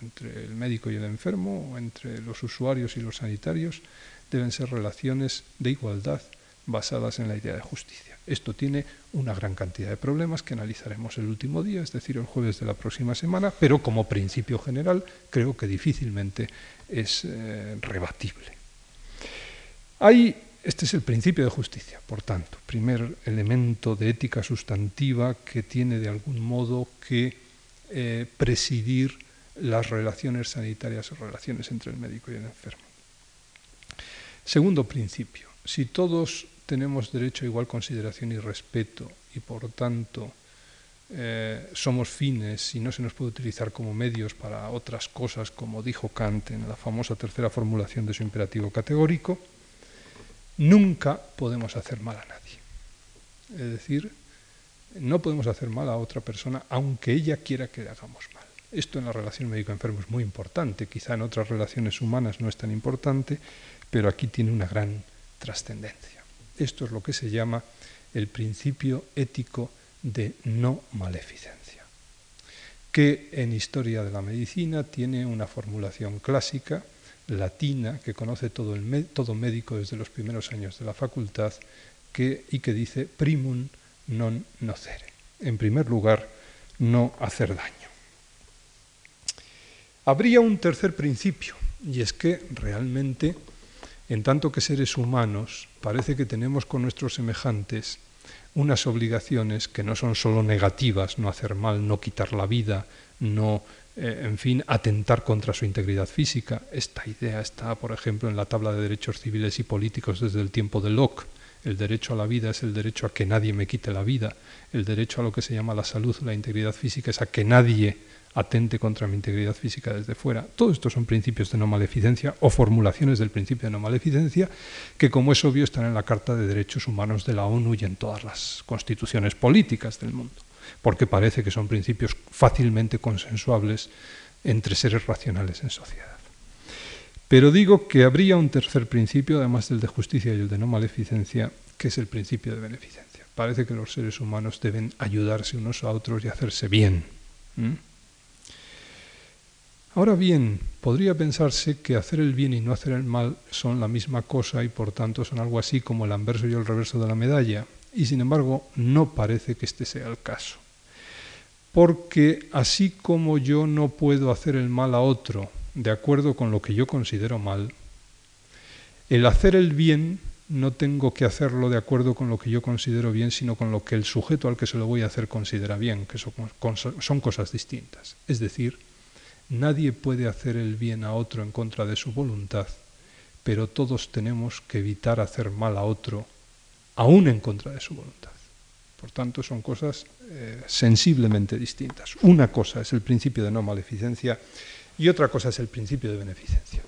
entre el médico y el enfermo, entre los usuarios y los sanitarios, deben ser relaciones de igualdad basadas en la idea de justicia. Esto tiene una gran cantidad de problemas que analizaremos el último día, es decir, el jueves de la próxima semana, pero como principio general creo que difícilmente es eh, rebatible. Hay, este es el principio de justicia, por tanto, primer elemento de ética sustantiva que tiene de algún modo que eh, presidir las relaciones sanitarias o relaciones entre el médico y el enfermo. Segundo principio, si todos tenemos derecho a igual consideración y respeto y por tanto eh, somos fines y no se nos puede utilizar como medios para otras cosas, como dijo Kant en la famosa tercera formulación de su imperativo categórico, nunca podemos hacer mal a nadie. Es decir, no podemos hacer mal a otra persona aunque ella quiera que le hagamos mal. Esto en la relación médico-enfermo es muy importante, quizá en otras relaciones humanas no es tan importante, pero aquí tiene una gran trascendencia. Esto es lo que se llama el principio ético de no maleficencia, que en historia de la medicina tiene una formulación clásica, latina, que conoce todo, el, todo médico desde los primeros años de la facultad, que, y que dice primum non nocere. En primer lugar, no hacer daño. Habría un tercer principio, y es que realmente, en tanto que seres humanos, parece que tenemos con nuestros semejantes unas obligaciones que no son solo negativas, no hacer mal, no quitar la vida, no, eh, en fin, atentar contra su integridad física. Esta idea está, por ejemplo, en la tabla de derechos civiles y políticos desde el tiempo de Locke. El derecho a la vida es el derecho a que nadie me quite la vida. El derecho a lo que se llama la salud, la integridad física, es a que nadie atente contra mi integridad física desde fuera. Todo esto son principios de no maleficencia o formulaciones del principio de no maleficencia que, como es obvio, están en la Carta de Derechos Humanos de la ONU y en todas las constituciones políticas del mundo, porque parece que son principios fácilmente consensuables entre seres racionales en sociedad. Pero digo que habría un tercer principio, además del de justicia y el de no maleficencia, que es el principio de beneficencia. Parece que los seres humanos deben ayudarse unos a otros y hacerse bien. Ahora bien, podría pensarse que hacer el bien y no hacer el mal son la misma cosa y por tanto son algo así como el anverso y el reverso de la medalla, y sin embargo no parece que este sea el caso. Porque así como yo no puedo hacer el mal a otro de acuerdo con lo que yo considero mal, el hacer el bien no tengo que hacerlo de acuerdo con lo que yo considero bien, sino con lo que el sujeto al que se lo voy a hacer considera bien, que son, cosas distintas. Es decir, Nadie puede hacer el bien a otro en contra de su voluntad, pero todos tenemos que evitar hacer mal a otro aún en contra de su voluntad. Por tanto, son cosas eh, sensiblemente distintas. Una cosa es el principio de no maleficencia y otra cosa es el principio de beneficencia.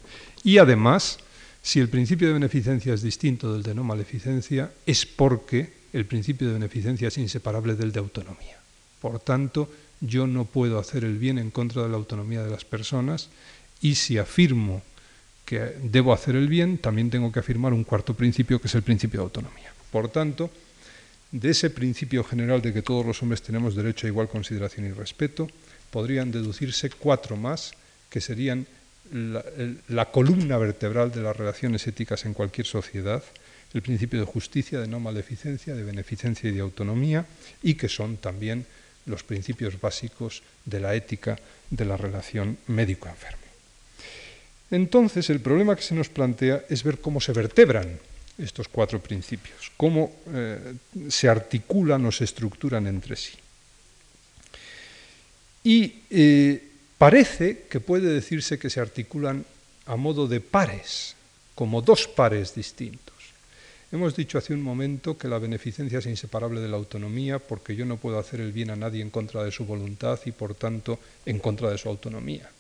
Y además, si el principio de beneficencia es distinto del de no maleficencia, es porque el principio de beneficencia es inseparable del de autonomía. Por tanto, yo no puedo hacer el bien en contra de la autonomía de las personas y si afirmo que debo hacer el bien, también tengo que afirmar un cuarto principio que es el principio de autonomía. Por tanto, de ese principio general de que todos los hombres tenemos derecho a igual consideración y respeto, podrían deducirse cuatro más que serían la, columna vertebral de las relaciones éticas en cualquier sociedad, el principio de justicia, de no maleficencia, de beneficencia y de autonomía, y que son también los principios básicos de la ética de la relación médico-enfermo. Entonces, el problema que se nos plantea es ver cómo se vertebran estos cuatro principios, cómo eh, se articulan o se estructuran entre sí. Y eh, parece que puede decirse que se articulan a modo de pares, como dos pares distintos. Hemos dicho hace un momento que la beneficencia es inseparable de la autonomía porque yo no puedo hacer el bien a nadie en contra de su voluntad y por tanto en contra de su autonomía.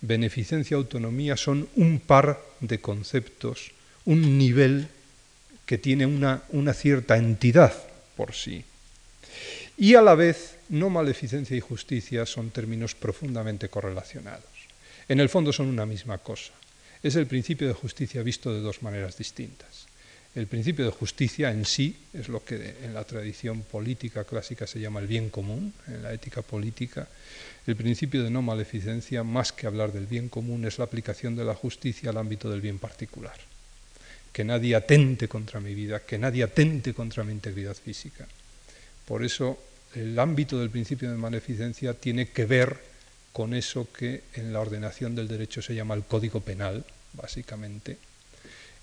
Beneficencia y autonomía son un par de conceptos, un nivel que tiene una, una cierta entidad por sí. Y a la vez, no maleficencia y justicia son términos profundamente correlacionados. En el fondo son una misma cosa. Es el principio de justicia visto de dos maneras distintas. El principio de justicia en sí es lo que en la tradición política clásica se llama el bien común, en la ética política. El principio de no maleficencia, más que hablar del bien común, es la aplicación de la justicia al ámbito del bien particular. Que nadie atente contra mi vida, que nadie atente contra mi integridad física. Por eso el ámbito del principio de maleficencia tiene que ver con eso que en la ordenación del derecho se llama el código penal, básicamente,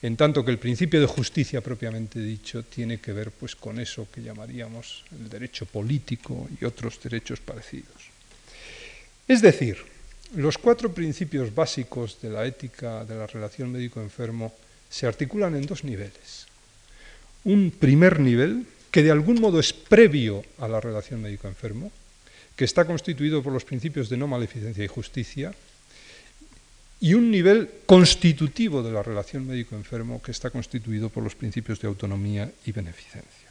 en tanto que el principio de justicia propiamente dicho tiene que ver pues con eso que llamaríamos el derecho político y otros derechos parecidos. Es decir, los cuatro principios básicos de la ética de la relación médico-enfermo se articulan en dos niveles. Un primer nivel, que de algún modo es previo a la relación médico-enfermo, que está constituido por los principios de no maleficencia y justicia, y un nivel constitutivo de la relación médico-enfermo que está constituido por los principios de autonomía y beneficencia.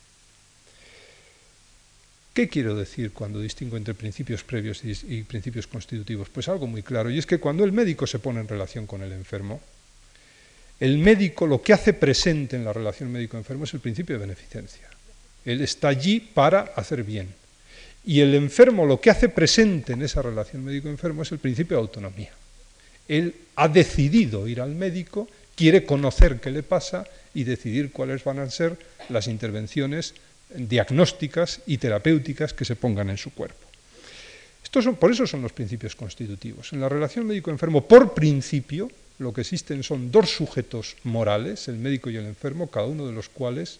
¿Qué quiero decir cuando distingo entre principios previos y, principios constitutivos? Pues algo muy claro, y es que cuando el médico se pone en relación con el enfermo, el médico lo que hace presente en la relación médico-enfermo es el principio de beneficencia. Él está allí para hacer bien. Y el enfermo lo que hace presente en esa relación médico-enfermo es el principio de autonomía. Él ha decidido ir al médico, quiere conocer qué le pasa y decidir cuáles van a ser las intervenciones diagnósticas y terapéuticas que se pongan en su cuerpo. Estos son, por eso son los principios constitutivos. En la relación médico-enfermo, por principio, lo que existen son dos sujetos morales, el médico y el enfermo, cada uno de los cuales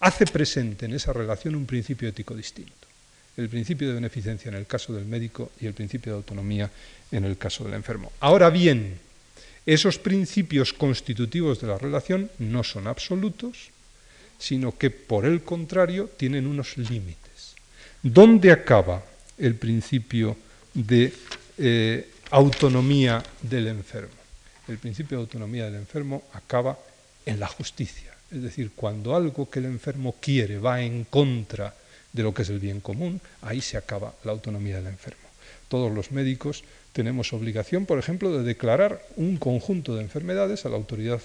hace presente en esa relación un principio ético distinto el principio de beneficencia en el caso del médico y el principio de autonomía en el caso del enfermo. Ahora bien, esos principios constitutivos de la relación no son absolutos, sino que por el contrario tienen unos límites. ¿Dónde acaba el principio de eh, autonomía del enfermo? El principio de autonomía del enfermo acaba en la justicia, es decir, cuando algo que el enfermo quiere va en contra de lo que es el bien común, ahí se acaba la autonomía del enfermo. Todos los médicos tenemos obligación, por ejemplo, de declarar un conjunto de enfermedades a la autoridad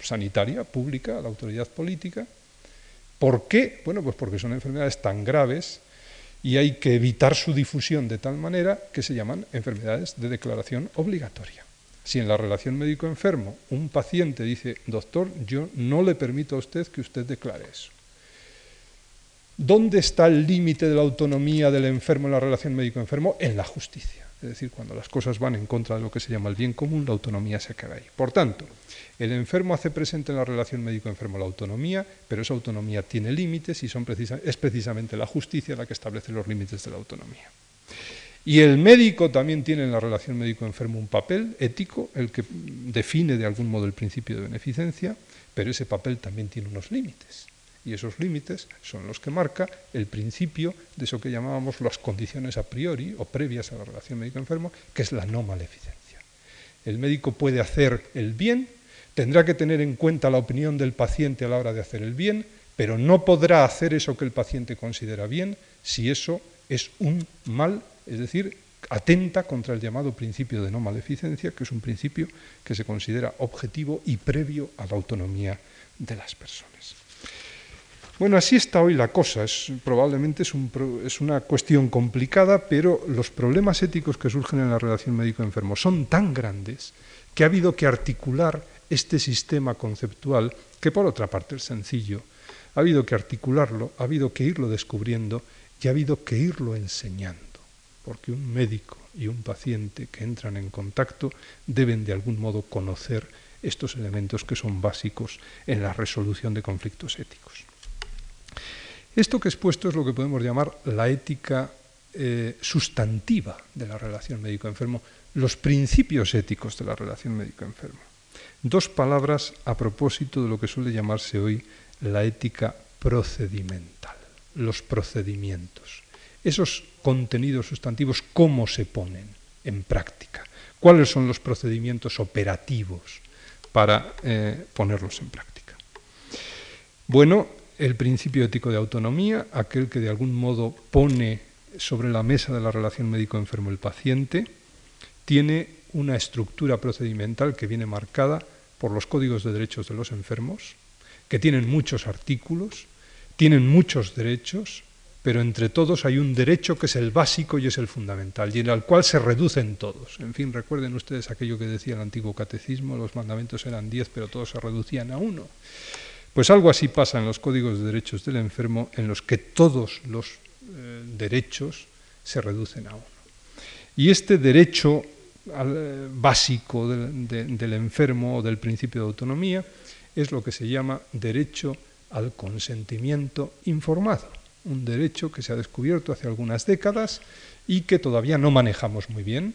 sanitaria pública, a la autoridad política. ¿Por qué? Bueno, pues porque son enfermedades tan graves y hay que evitar su difusión de tal manera que se llaman enfermedades de declaración obligatoria. Si en la relación médico-enfermo un paciente dice, doctor, yo no le permito a usted que usted declare eso, ¿Dónde está el límite de la autonomía del enfermo en la relación médico-enfermo? En la justicia. Es decir, cuando las cosas van en contra de lo que se llama el bien común, la autonomía se queda ahí. Por tanto, el enfermo hace presente en la relación médico-enfermo la autonomía, pero esa autonomía tiene límites y es precisamente la justicia la que establece los límites de la autonomía. Y el médico también tiene en la relación médico-enfermo un papel ético, el que define de algún modo el principio de beneficencia, pero ese papel también tiene unos límites. Y esos límites son los que marca el principio de eso que llamábamos las condiciones a priori o previas a la relación médico-enfermo, que es la no maleficencia. El médico puede hacer el bien, tendrá que tener en cuenta la opinión del paciente a la hora de hacer el bien, pero no podrá hacer eso que el paciente considera bien si eso es un mal, es decir, atenta contra el llamado principio de no maleficencia, que es un principio que se considera objetivo y previo a la autonomía de las personas. Bueno, así está hoy la cosa. Probablemente es, es, una cuestión complicada, pero los problemas éticos que surgen en la relación médico-enfermo son tan grandes que ha habido que articular este sistema conceptual, que por otra parte es sencillo. Ha habido que articularlo, ha habido que irlo descubriendo y ha habido que irlo enseñando, porque un médico y un paciente que entran en contacto deben de algún modo conocer estos elementos que son básicos en la resolución de conflictos éticos. Esto que he expuesto es lo que podemos llamar la ética eh, sustantiva de la relación médico-enfermo, los principios éticos de la relación médico-enfermo. Dos palabras a propósito de lo que suele llamarse hoy la ética procedimental, los procedimientos. Esos contenidos sustantivos, ¿cómo se ponen en práctica? ¿Cuáles son los procedimientos operativos para eh, ponerlos en práctica? Bueno, el principio ético de autonomía, aquel que de algún modo pone sobre la mesa de la relación médico-enfermo el paciente, tiene una estructura procedimental que viene marcada por los códigos de derechos de los enfermos, que tienen muchos artículos, tienen muchos derechos, pero entre todos hay un derecho que es el básico y es el fundamental, y en el cual se reducen todos. En fin, recuerden ustedes aquello que decía el antiguo catecismo, los mandamientos eran diez, pero todos se reducían a uno. Pues algo así pasa en los códigos de derechos del enfermo, en los que todos los eh, derechos se reducen a uno. Y este derecho eh, básico del enfermo o del principio de autonomía es lo que se llama derecho al consentimiento informado un derecho que se ha descubierto hace algunas décadas y que todavía no manejamos muy bien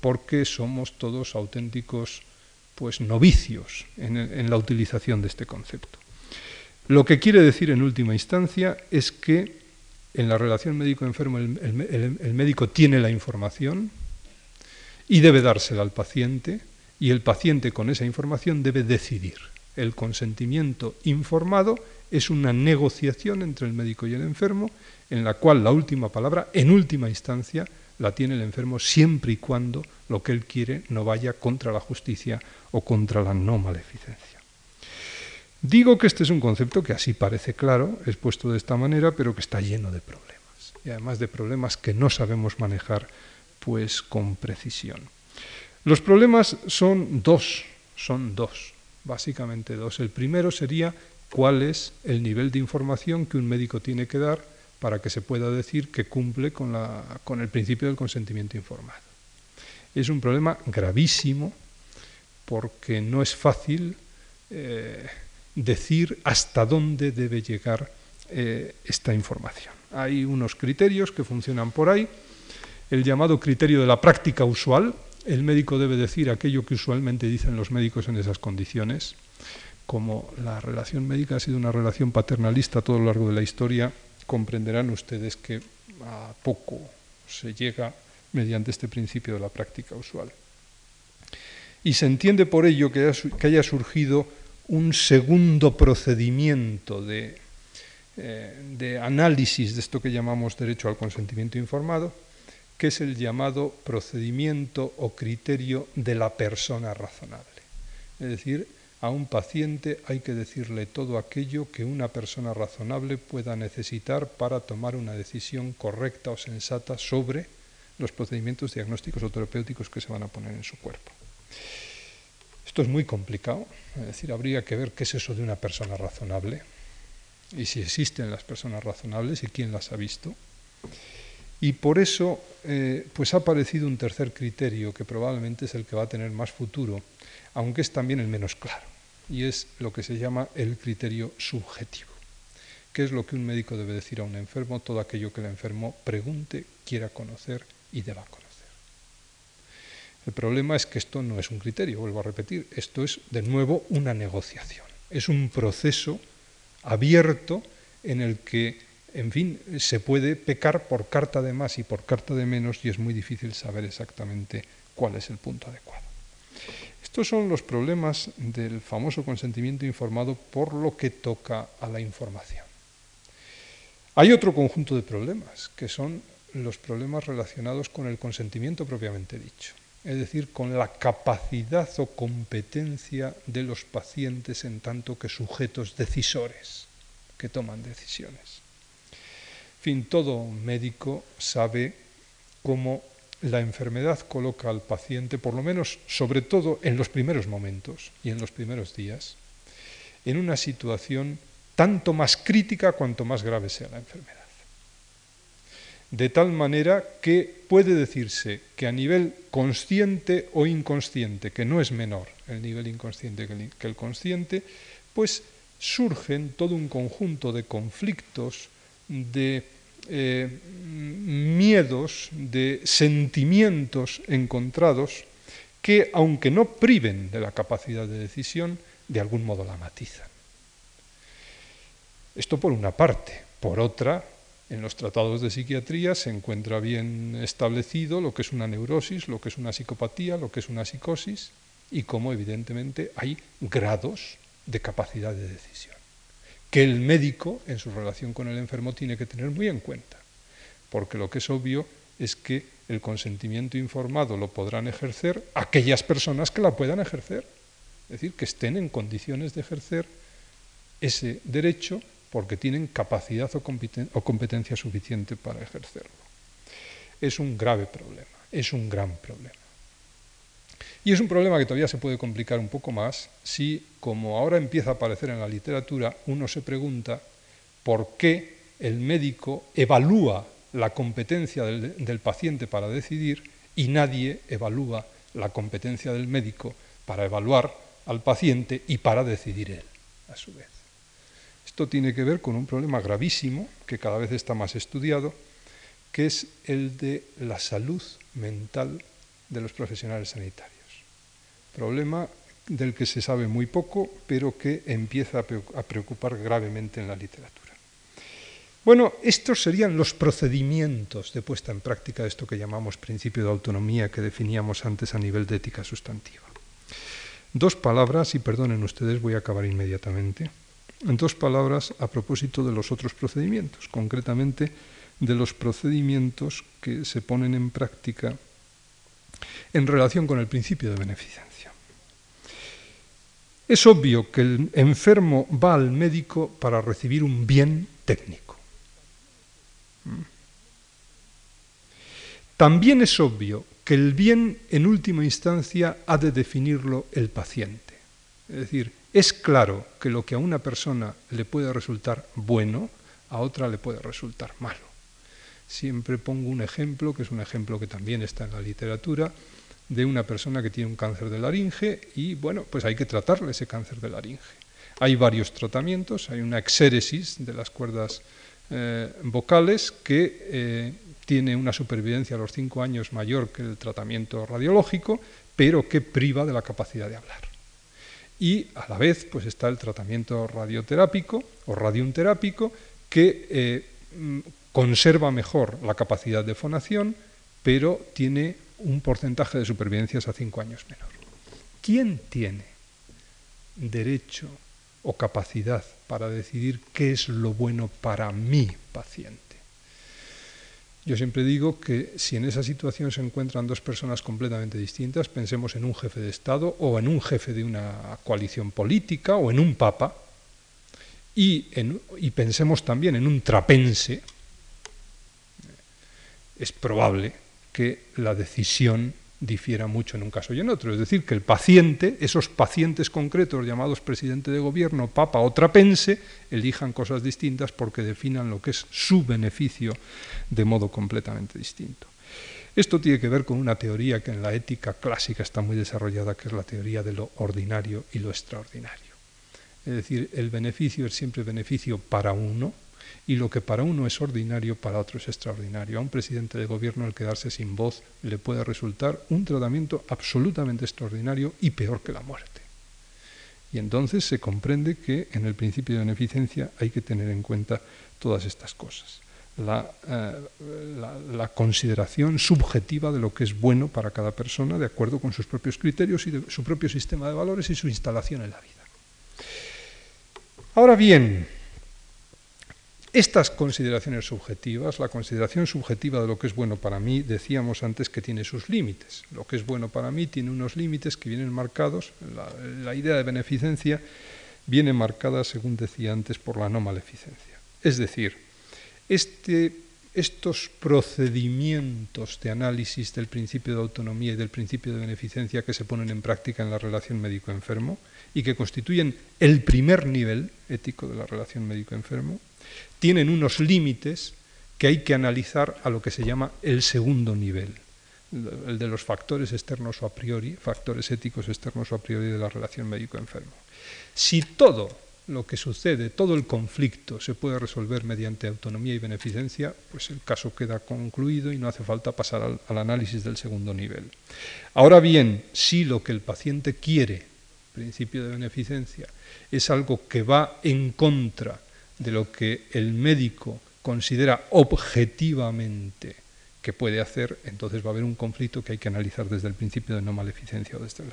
porque somos todos auténticos pues novicios en, la utilización de este concepto. Lo que quiere decir en última instancia es que en la relación médico-enfermo el médico tiene la información y debe dársela al paciente y el paciente con esa información debe decidir. El consentimiento informado es una negociación entre el médico y el enfermo, en la cual la última palabra, en última instancia, la tiene el enfermo siempre y cuando lo que él quiere no vaya contra la justicia o contra la no maleficencia. Digo que este es un concepto que así parece claro, expuesto de esta manera, pero que está lleno de problemas, y además de problemas que no sabemos manejar pues con precisión. Los problemas son dos, son dos, básicamente dos. El primero sería cuál es el nivel de información que un médico tiene que dar para que se pueda decir que cumple con, el principio del consentimiento informado. Es un problema gravísimo porque no es fácil eh, decir hasta dónde debe llegar eh, esta información. Hay unos criterios que funcionan por ahí. El llamado criterio de la práctica usual. El médico debe decir aquello que usualmente dicen los médicos en esas condiciones como la relación médica ha sido una relación paternalista a todo lo largo de la historia, comprenderán ustedes que a poco se llega mediante este principio de la práctica usual. Y se entiende por ello que haya, surgido un segundo procedimiento de, eh, de análisis de esto que llamamos derecho al consentimiento informado, que es el llamado procedimiento o criterio de la persona razonable. Es decir, a un paciente hay que decirle todo aquello que una persona razonable pueda necesitar para tomar una decisión correcta o sensata sobre los procedimientos diagnósticos o terapéuticos que se van a poner en su cuerpo. Esto es muy complicado, es decir, habría que ver qué es eso de una persona razonable y si existen las personas razonables y quién las ha visto. Y por eso eh, pues ha aparecido un tercer criterio que probablemente es el que va a tener más futuro aunque es también el menos claro, y es lo que se llama el criterio subjetivo. ¿Qué es lo que un médico debe decir a un enfermo? Todo aquello que el enfermo pregunte, quiera conocer y deba conocer. El problema es que esto no es un criterio, vuelvo a repetir, esto es de nuevo una negociación, es un proceso abierto en el que, en fin, se puede pecar por carta de más y por carta de menos y es muy difícil saber exactamente cuál es el punto adecuado. Estos son los problemas del famoso consentimiento informado por lo que toca a la información. Hay otro conjunto de problemas, que son los problemas relacionados con el consentimiento propiamente dicho, es decir, con la capacidad o competencia de los pacientes en tanto que sujetos decisores que toman decisiones. En fin, todo médico sabe cómo la enfermedad coloca al paciente, por lo menos sobre todo en los primeros momentos y en los primeros días, en una situación tanto más crítica cuanto más grave sea la enfermedad. De tal manera que puede decirse que a nivel consciente o inconsciente, que no es menor el nivel inconsciente que el consciente, pues surgen todo un conjunto de conflictos, de eh, miedos, de sentimientos encontrados que, aunque no priven de la capacidad de decisión, de algún modo la matizan. Esto por una parte. Por otra, en los tratados de psiquiatría se encuentra bien establecido lo que es una neurosis, lo que es una psicopatía, lo que es una psicosis y cómo evidentemente hay grados de capacidad de decisión que el médico en su relación con el enfermo tiene que tener muy en cuenta, porque lo que es obvio es que el consentimiento informado lo podrán ejercer aquellas personas que la puedan ejercer, es decir, que estén en condiciones de ejercer ese derecho porque tienen capacidad o, competencia suficiente para ejercerlo. Es un grave problema, es un gran problema. Y es un problema que todavía se puede complicar un poco más si, como ahora empieza a aparecer en la literatura, uno se pregunta por qué el médico evalúa la competencia del, paciente para decidir y nadie evalúa la competencia del médico para evaluar al paciente y para decidir él, a su vez. Esto tiene que ver con un problema gravísimo que cada vez está más estudiado, que es el de la salud mental de los profesionales sanitarios. Problema del que se sabe muy poco, pero que empieza a preocupar gravemente en la literatura. Bueno, estos serían los procedimientos de puesta en práctica de esto que llamamos principio de autonomía que definíamos antes a nivel de ética sustantiva. Dos palabras, y perdonen ustedes, voy a acabar inmediatamente. Dos palabras a propósito de los otros procedimientos, concretamente de los procedimientos que se ponen en práctica en relación con el principio de beneficencia. Es obvio que el enfermo va al médico para recibir un bien técnico También es obvio que el bien en última instancia ha de definirlo el paciente. Es decir, es claro que lo que a una persona le puede resultar bueno, a otra le puede resultar malo. Siempre pongo un ejemplo, que es un ejemplo que también está en la literatura, de una persona que tiene un cáncer de laringe y, bueno, pues hay que tratarle ese cáncer de laringe. Hay varios tratamientos, hay una exéresis de las cuerdas eh, vocales que eh, tiene una supervivencia a los cinco años mayor que el tratamiento radiológico, pero que priva de la capacidad de hablar. Y a la vez pues está el tratamiento radioterápico o radioterápico que eh, mm, conserva mejor la capacidad de fonación, pero tiene un porcentaje de supervivencias a cinco años menor. ¿Quién tiene derecho o capacidad para decidir qué es lo bueno para mi paciente. Yo siempre digo que si en esa situación se encuentran dos personas completamente distintas, pensemos en un jefe de Estado o en un jefe de una coalición política o en un papa, y, y pensemos también en un trapense, es probable que la decisión difiera mucho en un caso y en otro. Es decir, que el paciente, esos pacientes concretos llamados presidente de gobierno, papa o trapense, elijan cosas distintas porque definan lo que es su beneficio de modo completamente distinto. Esto tiene que ver con una teoría que en la ética clásica está muy desarrollada, que es la teoría de lo ordinario y lo extraordinario. Es decir, el beneficio es siempre beneficio para uno, y lo que para uno es ordinario, para otro es extraordinario. A un presidente de gobierno el quedarse sin voz le puede resultar un tratamiento absolutamente extraordinario y peor que la muerte. Y entonces se comprende que en el principio de beneficencia hay que tener en cuenta todas estas cosas. La, eh, consideración subjetiva de lo que es bueno para cada persona de acuerdo con sus propios criterios y su propio sistema de valores y su instalación en la vida. Ahora bien, estas consideraciones subjetivas, la consideración subjetiva de lo que es bueno para mí, decíamos antes que tiene sus límites. Lo que es bueno para mí tiene unos límites que vienen marcados. La, idea de beneficencia viene marcada, según decía antes, por la no maleficencia. Es decir, este, estos procedimientos de análisis del principio de autonomía y del principio de beneficencia que se ponen en práctica en la relación médico-enfermo y que constituyen el primer nivel ético de la relación médico-enfermo, tienen unos límites que hay que analizar a lo que se llama el segundo nivel, el de los factores externos o a priori, factores éticos externos o a priori de la relación médico-enfermo. Si todo lo que sucede, todo el conflicto se puede resolver mediante autonomía y beneficencia, pues el caso queda concluido y no hace falta pasar al, al análisis del segundo nivel. Ahora bien, si lo que el paciente quiere, principio de beneficencia, es algo que va en contra de lo que el médico considera objetivamente que puede hacer, entonces va a haber un conflicto que hay que analizar desde el principio de no maleficencia o desde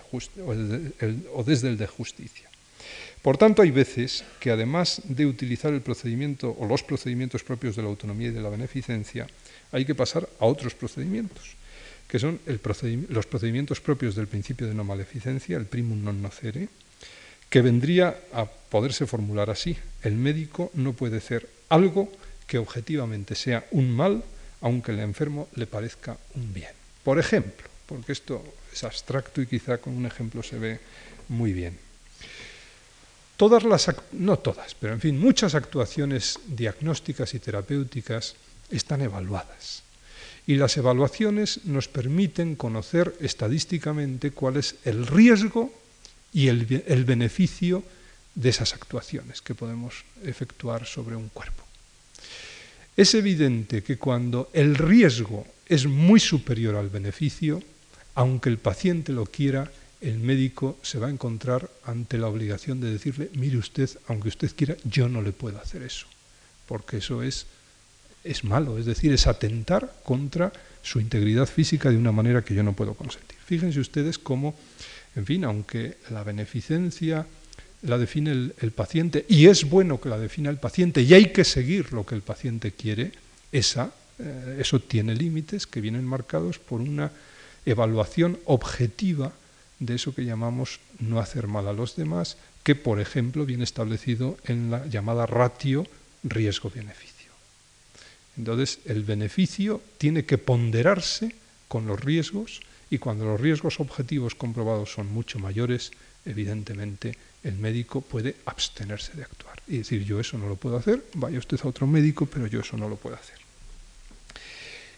el, o desde el de justicia. Por tanto, hay veces que además de utilizar el procedimiento o los procedimientos propios de la autonomía y de la beneficencia, hay que pasar a otros procedimientos, que son los procedimientos propios del principio de no maleficencia, el primum non nocere, que vendría a poderse formular así. El médico no puede hacer algo que objetivamente sea un mal, aunque el enfermo le parezca un bien. Por ejemplo, porque esto es abstracto y quizá con un ejemplo se ve muy bien. Todas las, no todas, pero en fin, muchas actuaciones diagnósticas y terapéuticas están evaluadas. Y las evaluaciones nos permiten conocer estadísticamente cuál es el riesgo y el, el beneficio de esas actuaciones que podemos efectuar sobre un cuerpo. Es evidente que cuando el riesgo es muy superior al beneficio, aunque el paciente lo quiera, el médico se va a encontrar ante la obligación de decirle, mire usted, aunque usted quiera, yo no le puedo hacer eso, porque eso es, es malo, es decir, es atentar contra su integridad física de una manera que yo no puedo consentir. Fíjense ustedes cómo, en fin, aunque la beneficencia la define el, paciente, y es bueno que la defina el paciente, y hay que seguir lo que el paciente quiere, esa, eh, eso tiene límites que vienen marcados por una evaluación objetiva de eso que llamamos no hacer mal a los demás, que por ejemplo viene establecido en la llamada ratio riesgo-beneficio. Entonces el beneficio tiene que ponderarse con los riesgos y cuando los riesgos objetivos comprobados son mucho mayores, evidentemente el médico puede abstenerse de actuar y decir yo eso no lo puedo hacer, vaya usted a otro médico, pero yo eso no lo puedo hacer.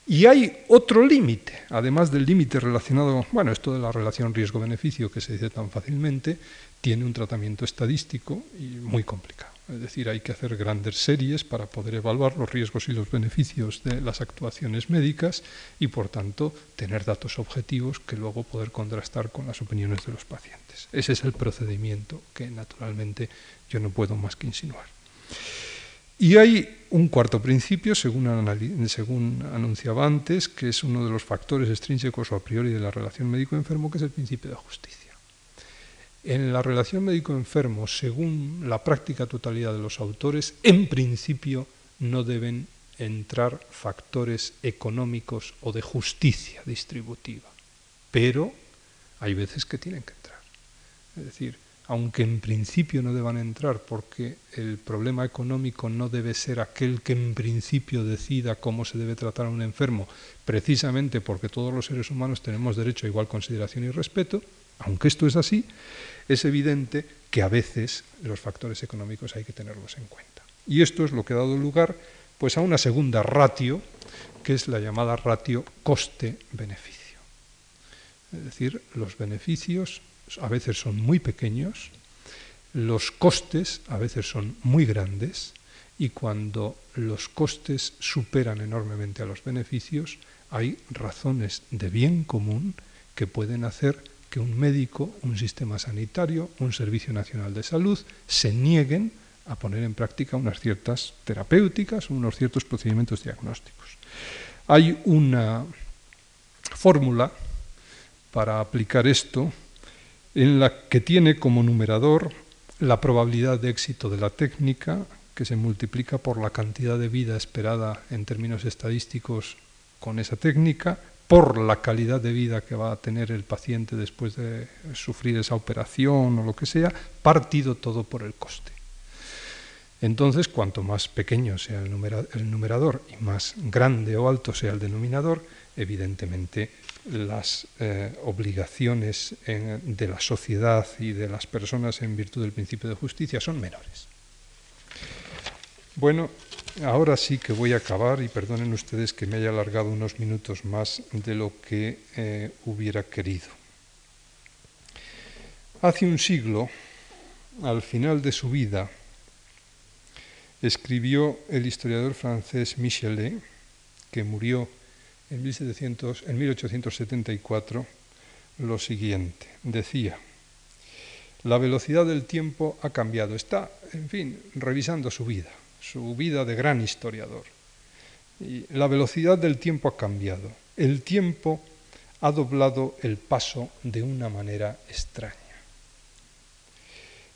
Y hay otro límite, además del límite relacionado, bueno, esto de la relación riesgo-beneficio que se dice tan fácilmente, tiene un tratamiento estadístico y muy complicado. Es decir, hay que hacer grandes series para poder evaluar los riesgos y los beneficios de las actuaciones médicas y, por tanto, tener datos objetivos que luego poder contrastar con las opiniones de los pacientes. Ese es el procedimiento que, naturalmente, yo no puedo más que insinuar. Y hay un cuarto principio, según, anunciaba antes, que es uno de los factores extrínsecos o a priori de la relación médico-enfermo, que es el principio de justicia. En la relación médico-enfermo, según la práctica totalidad de los autores, en principio no deben entrar factores económicos o de justicia distributiva, pero hay veces que tienen que entrar. Es decir, aunque en principio no deban entrar porque el problema económico no debe ser aquel que en principio decida cómo se debe tratar a un enfermo, precisamente porque todos los seres humanos tenemos derecho a igual consideración y respeto, aunque esto es así, es evidente que a veces los factores económicos hay que tenerlos en cuenta. Y esto es lo que ha dado lugar pues a una segunda ratio, que es la llamada ratio coste-beneficio. Es decir, los beneficios a veces son muy pequeños, los costes a veces son muy grandes y cuando los costes superan enormemente a los beneficios, hay razones de bien común que pueden hacer que un médico, un sistema sanitario, un Servicio Nacional de Salud se nieguen a poner en práctica unas ciertas terapéuticas, unos ciertos procedimientos diagnósticos. Hay una fórmula para aplicar esto en la que tiene como numerador la probabilidad de éxito de la técnica, que se multiplica por la cantidad de vida esperada en términos estadísticos con esa técnica, por la calidad de vida que va a tener el paciente después de sufrir esa operación o lo que sea, partido todo por el coste. Entonces, cuanto más pequeño sea el numerador y más grande o alto sea el denominador, evidentemente las eh, obligaciones de la sociedad y de las personas en virtud del principio de justicia son menores. Bueno, ahora sí que voy a acabar y perdonen ustedes que me haya alargado unos minutos más de lo que eh, hubiera querido. Hace un siglo, al final de su vida, escribió el historiador francés Michelet, que murió en, 1874 lo siguiente. Decía, la velocidad del tiempo ha cambiado. Está, en fin, revisando su vida, su vida de gran historiador. Y la velocidad del tiempo ha cambiado. El tiempo ha doblado el paso de una manera extraña.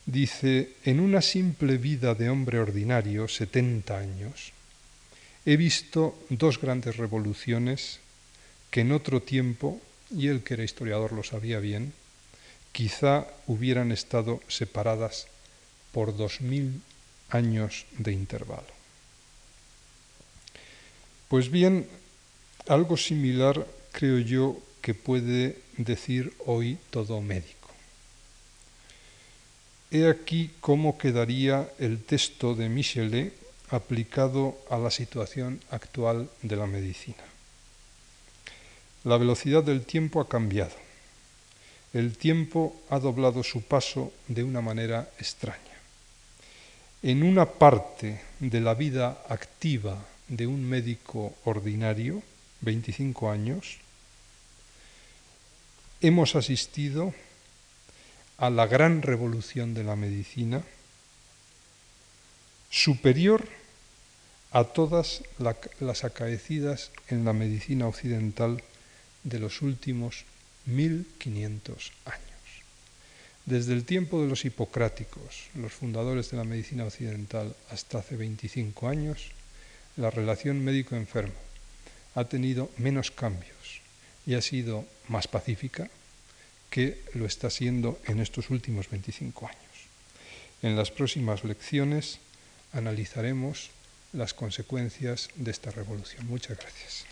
Dice, en una simple vida de hombre ordinario, 70 años, he visto dos grandes revoluciones que en otro tiempo, y él que era historiador lo sabía bien, quizá hubieran estado separadas por dos mil años de intervalo. Pues bien, algo similar creo yo que puede decir hoy todo médico. He aquí cómo quedaría el texto de Michelet aplicado a la situación actual de la medicina. La velocidad del tiempo ha cambiado. El tiempo ha doblado su paso de una manera extraña. En una parte de la vida activa de un médico ordinario, 25 años, hemos asistido a la gran revolución de la medicina, superior a todas las acaecidas en la medicina occidental de los últimos 1500 años. Desde el tiempo de los hipocráticos, los fundadores de la medicina occidental, hasta hace 25 años, la relación médico-enfermo ha tenido menos cambios y ha sido más pacífica que lo está siendo en estos últimos 25 años. En las próximas lecciones analizaremos las consecuencias de esta revolución. Muchas gracias.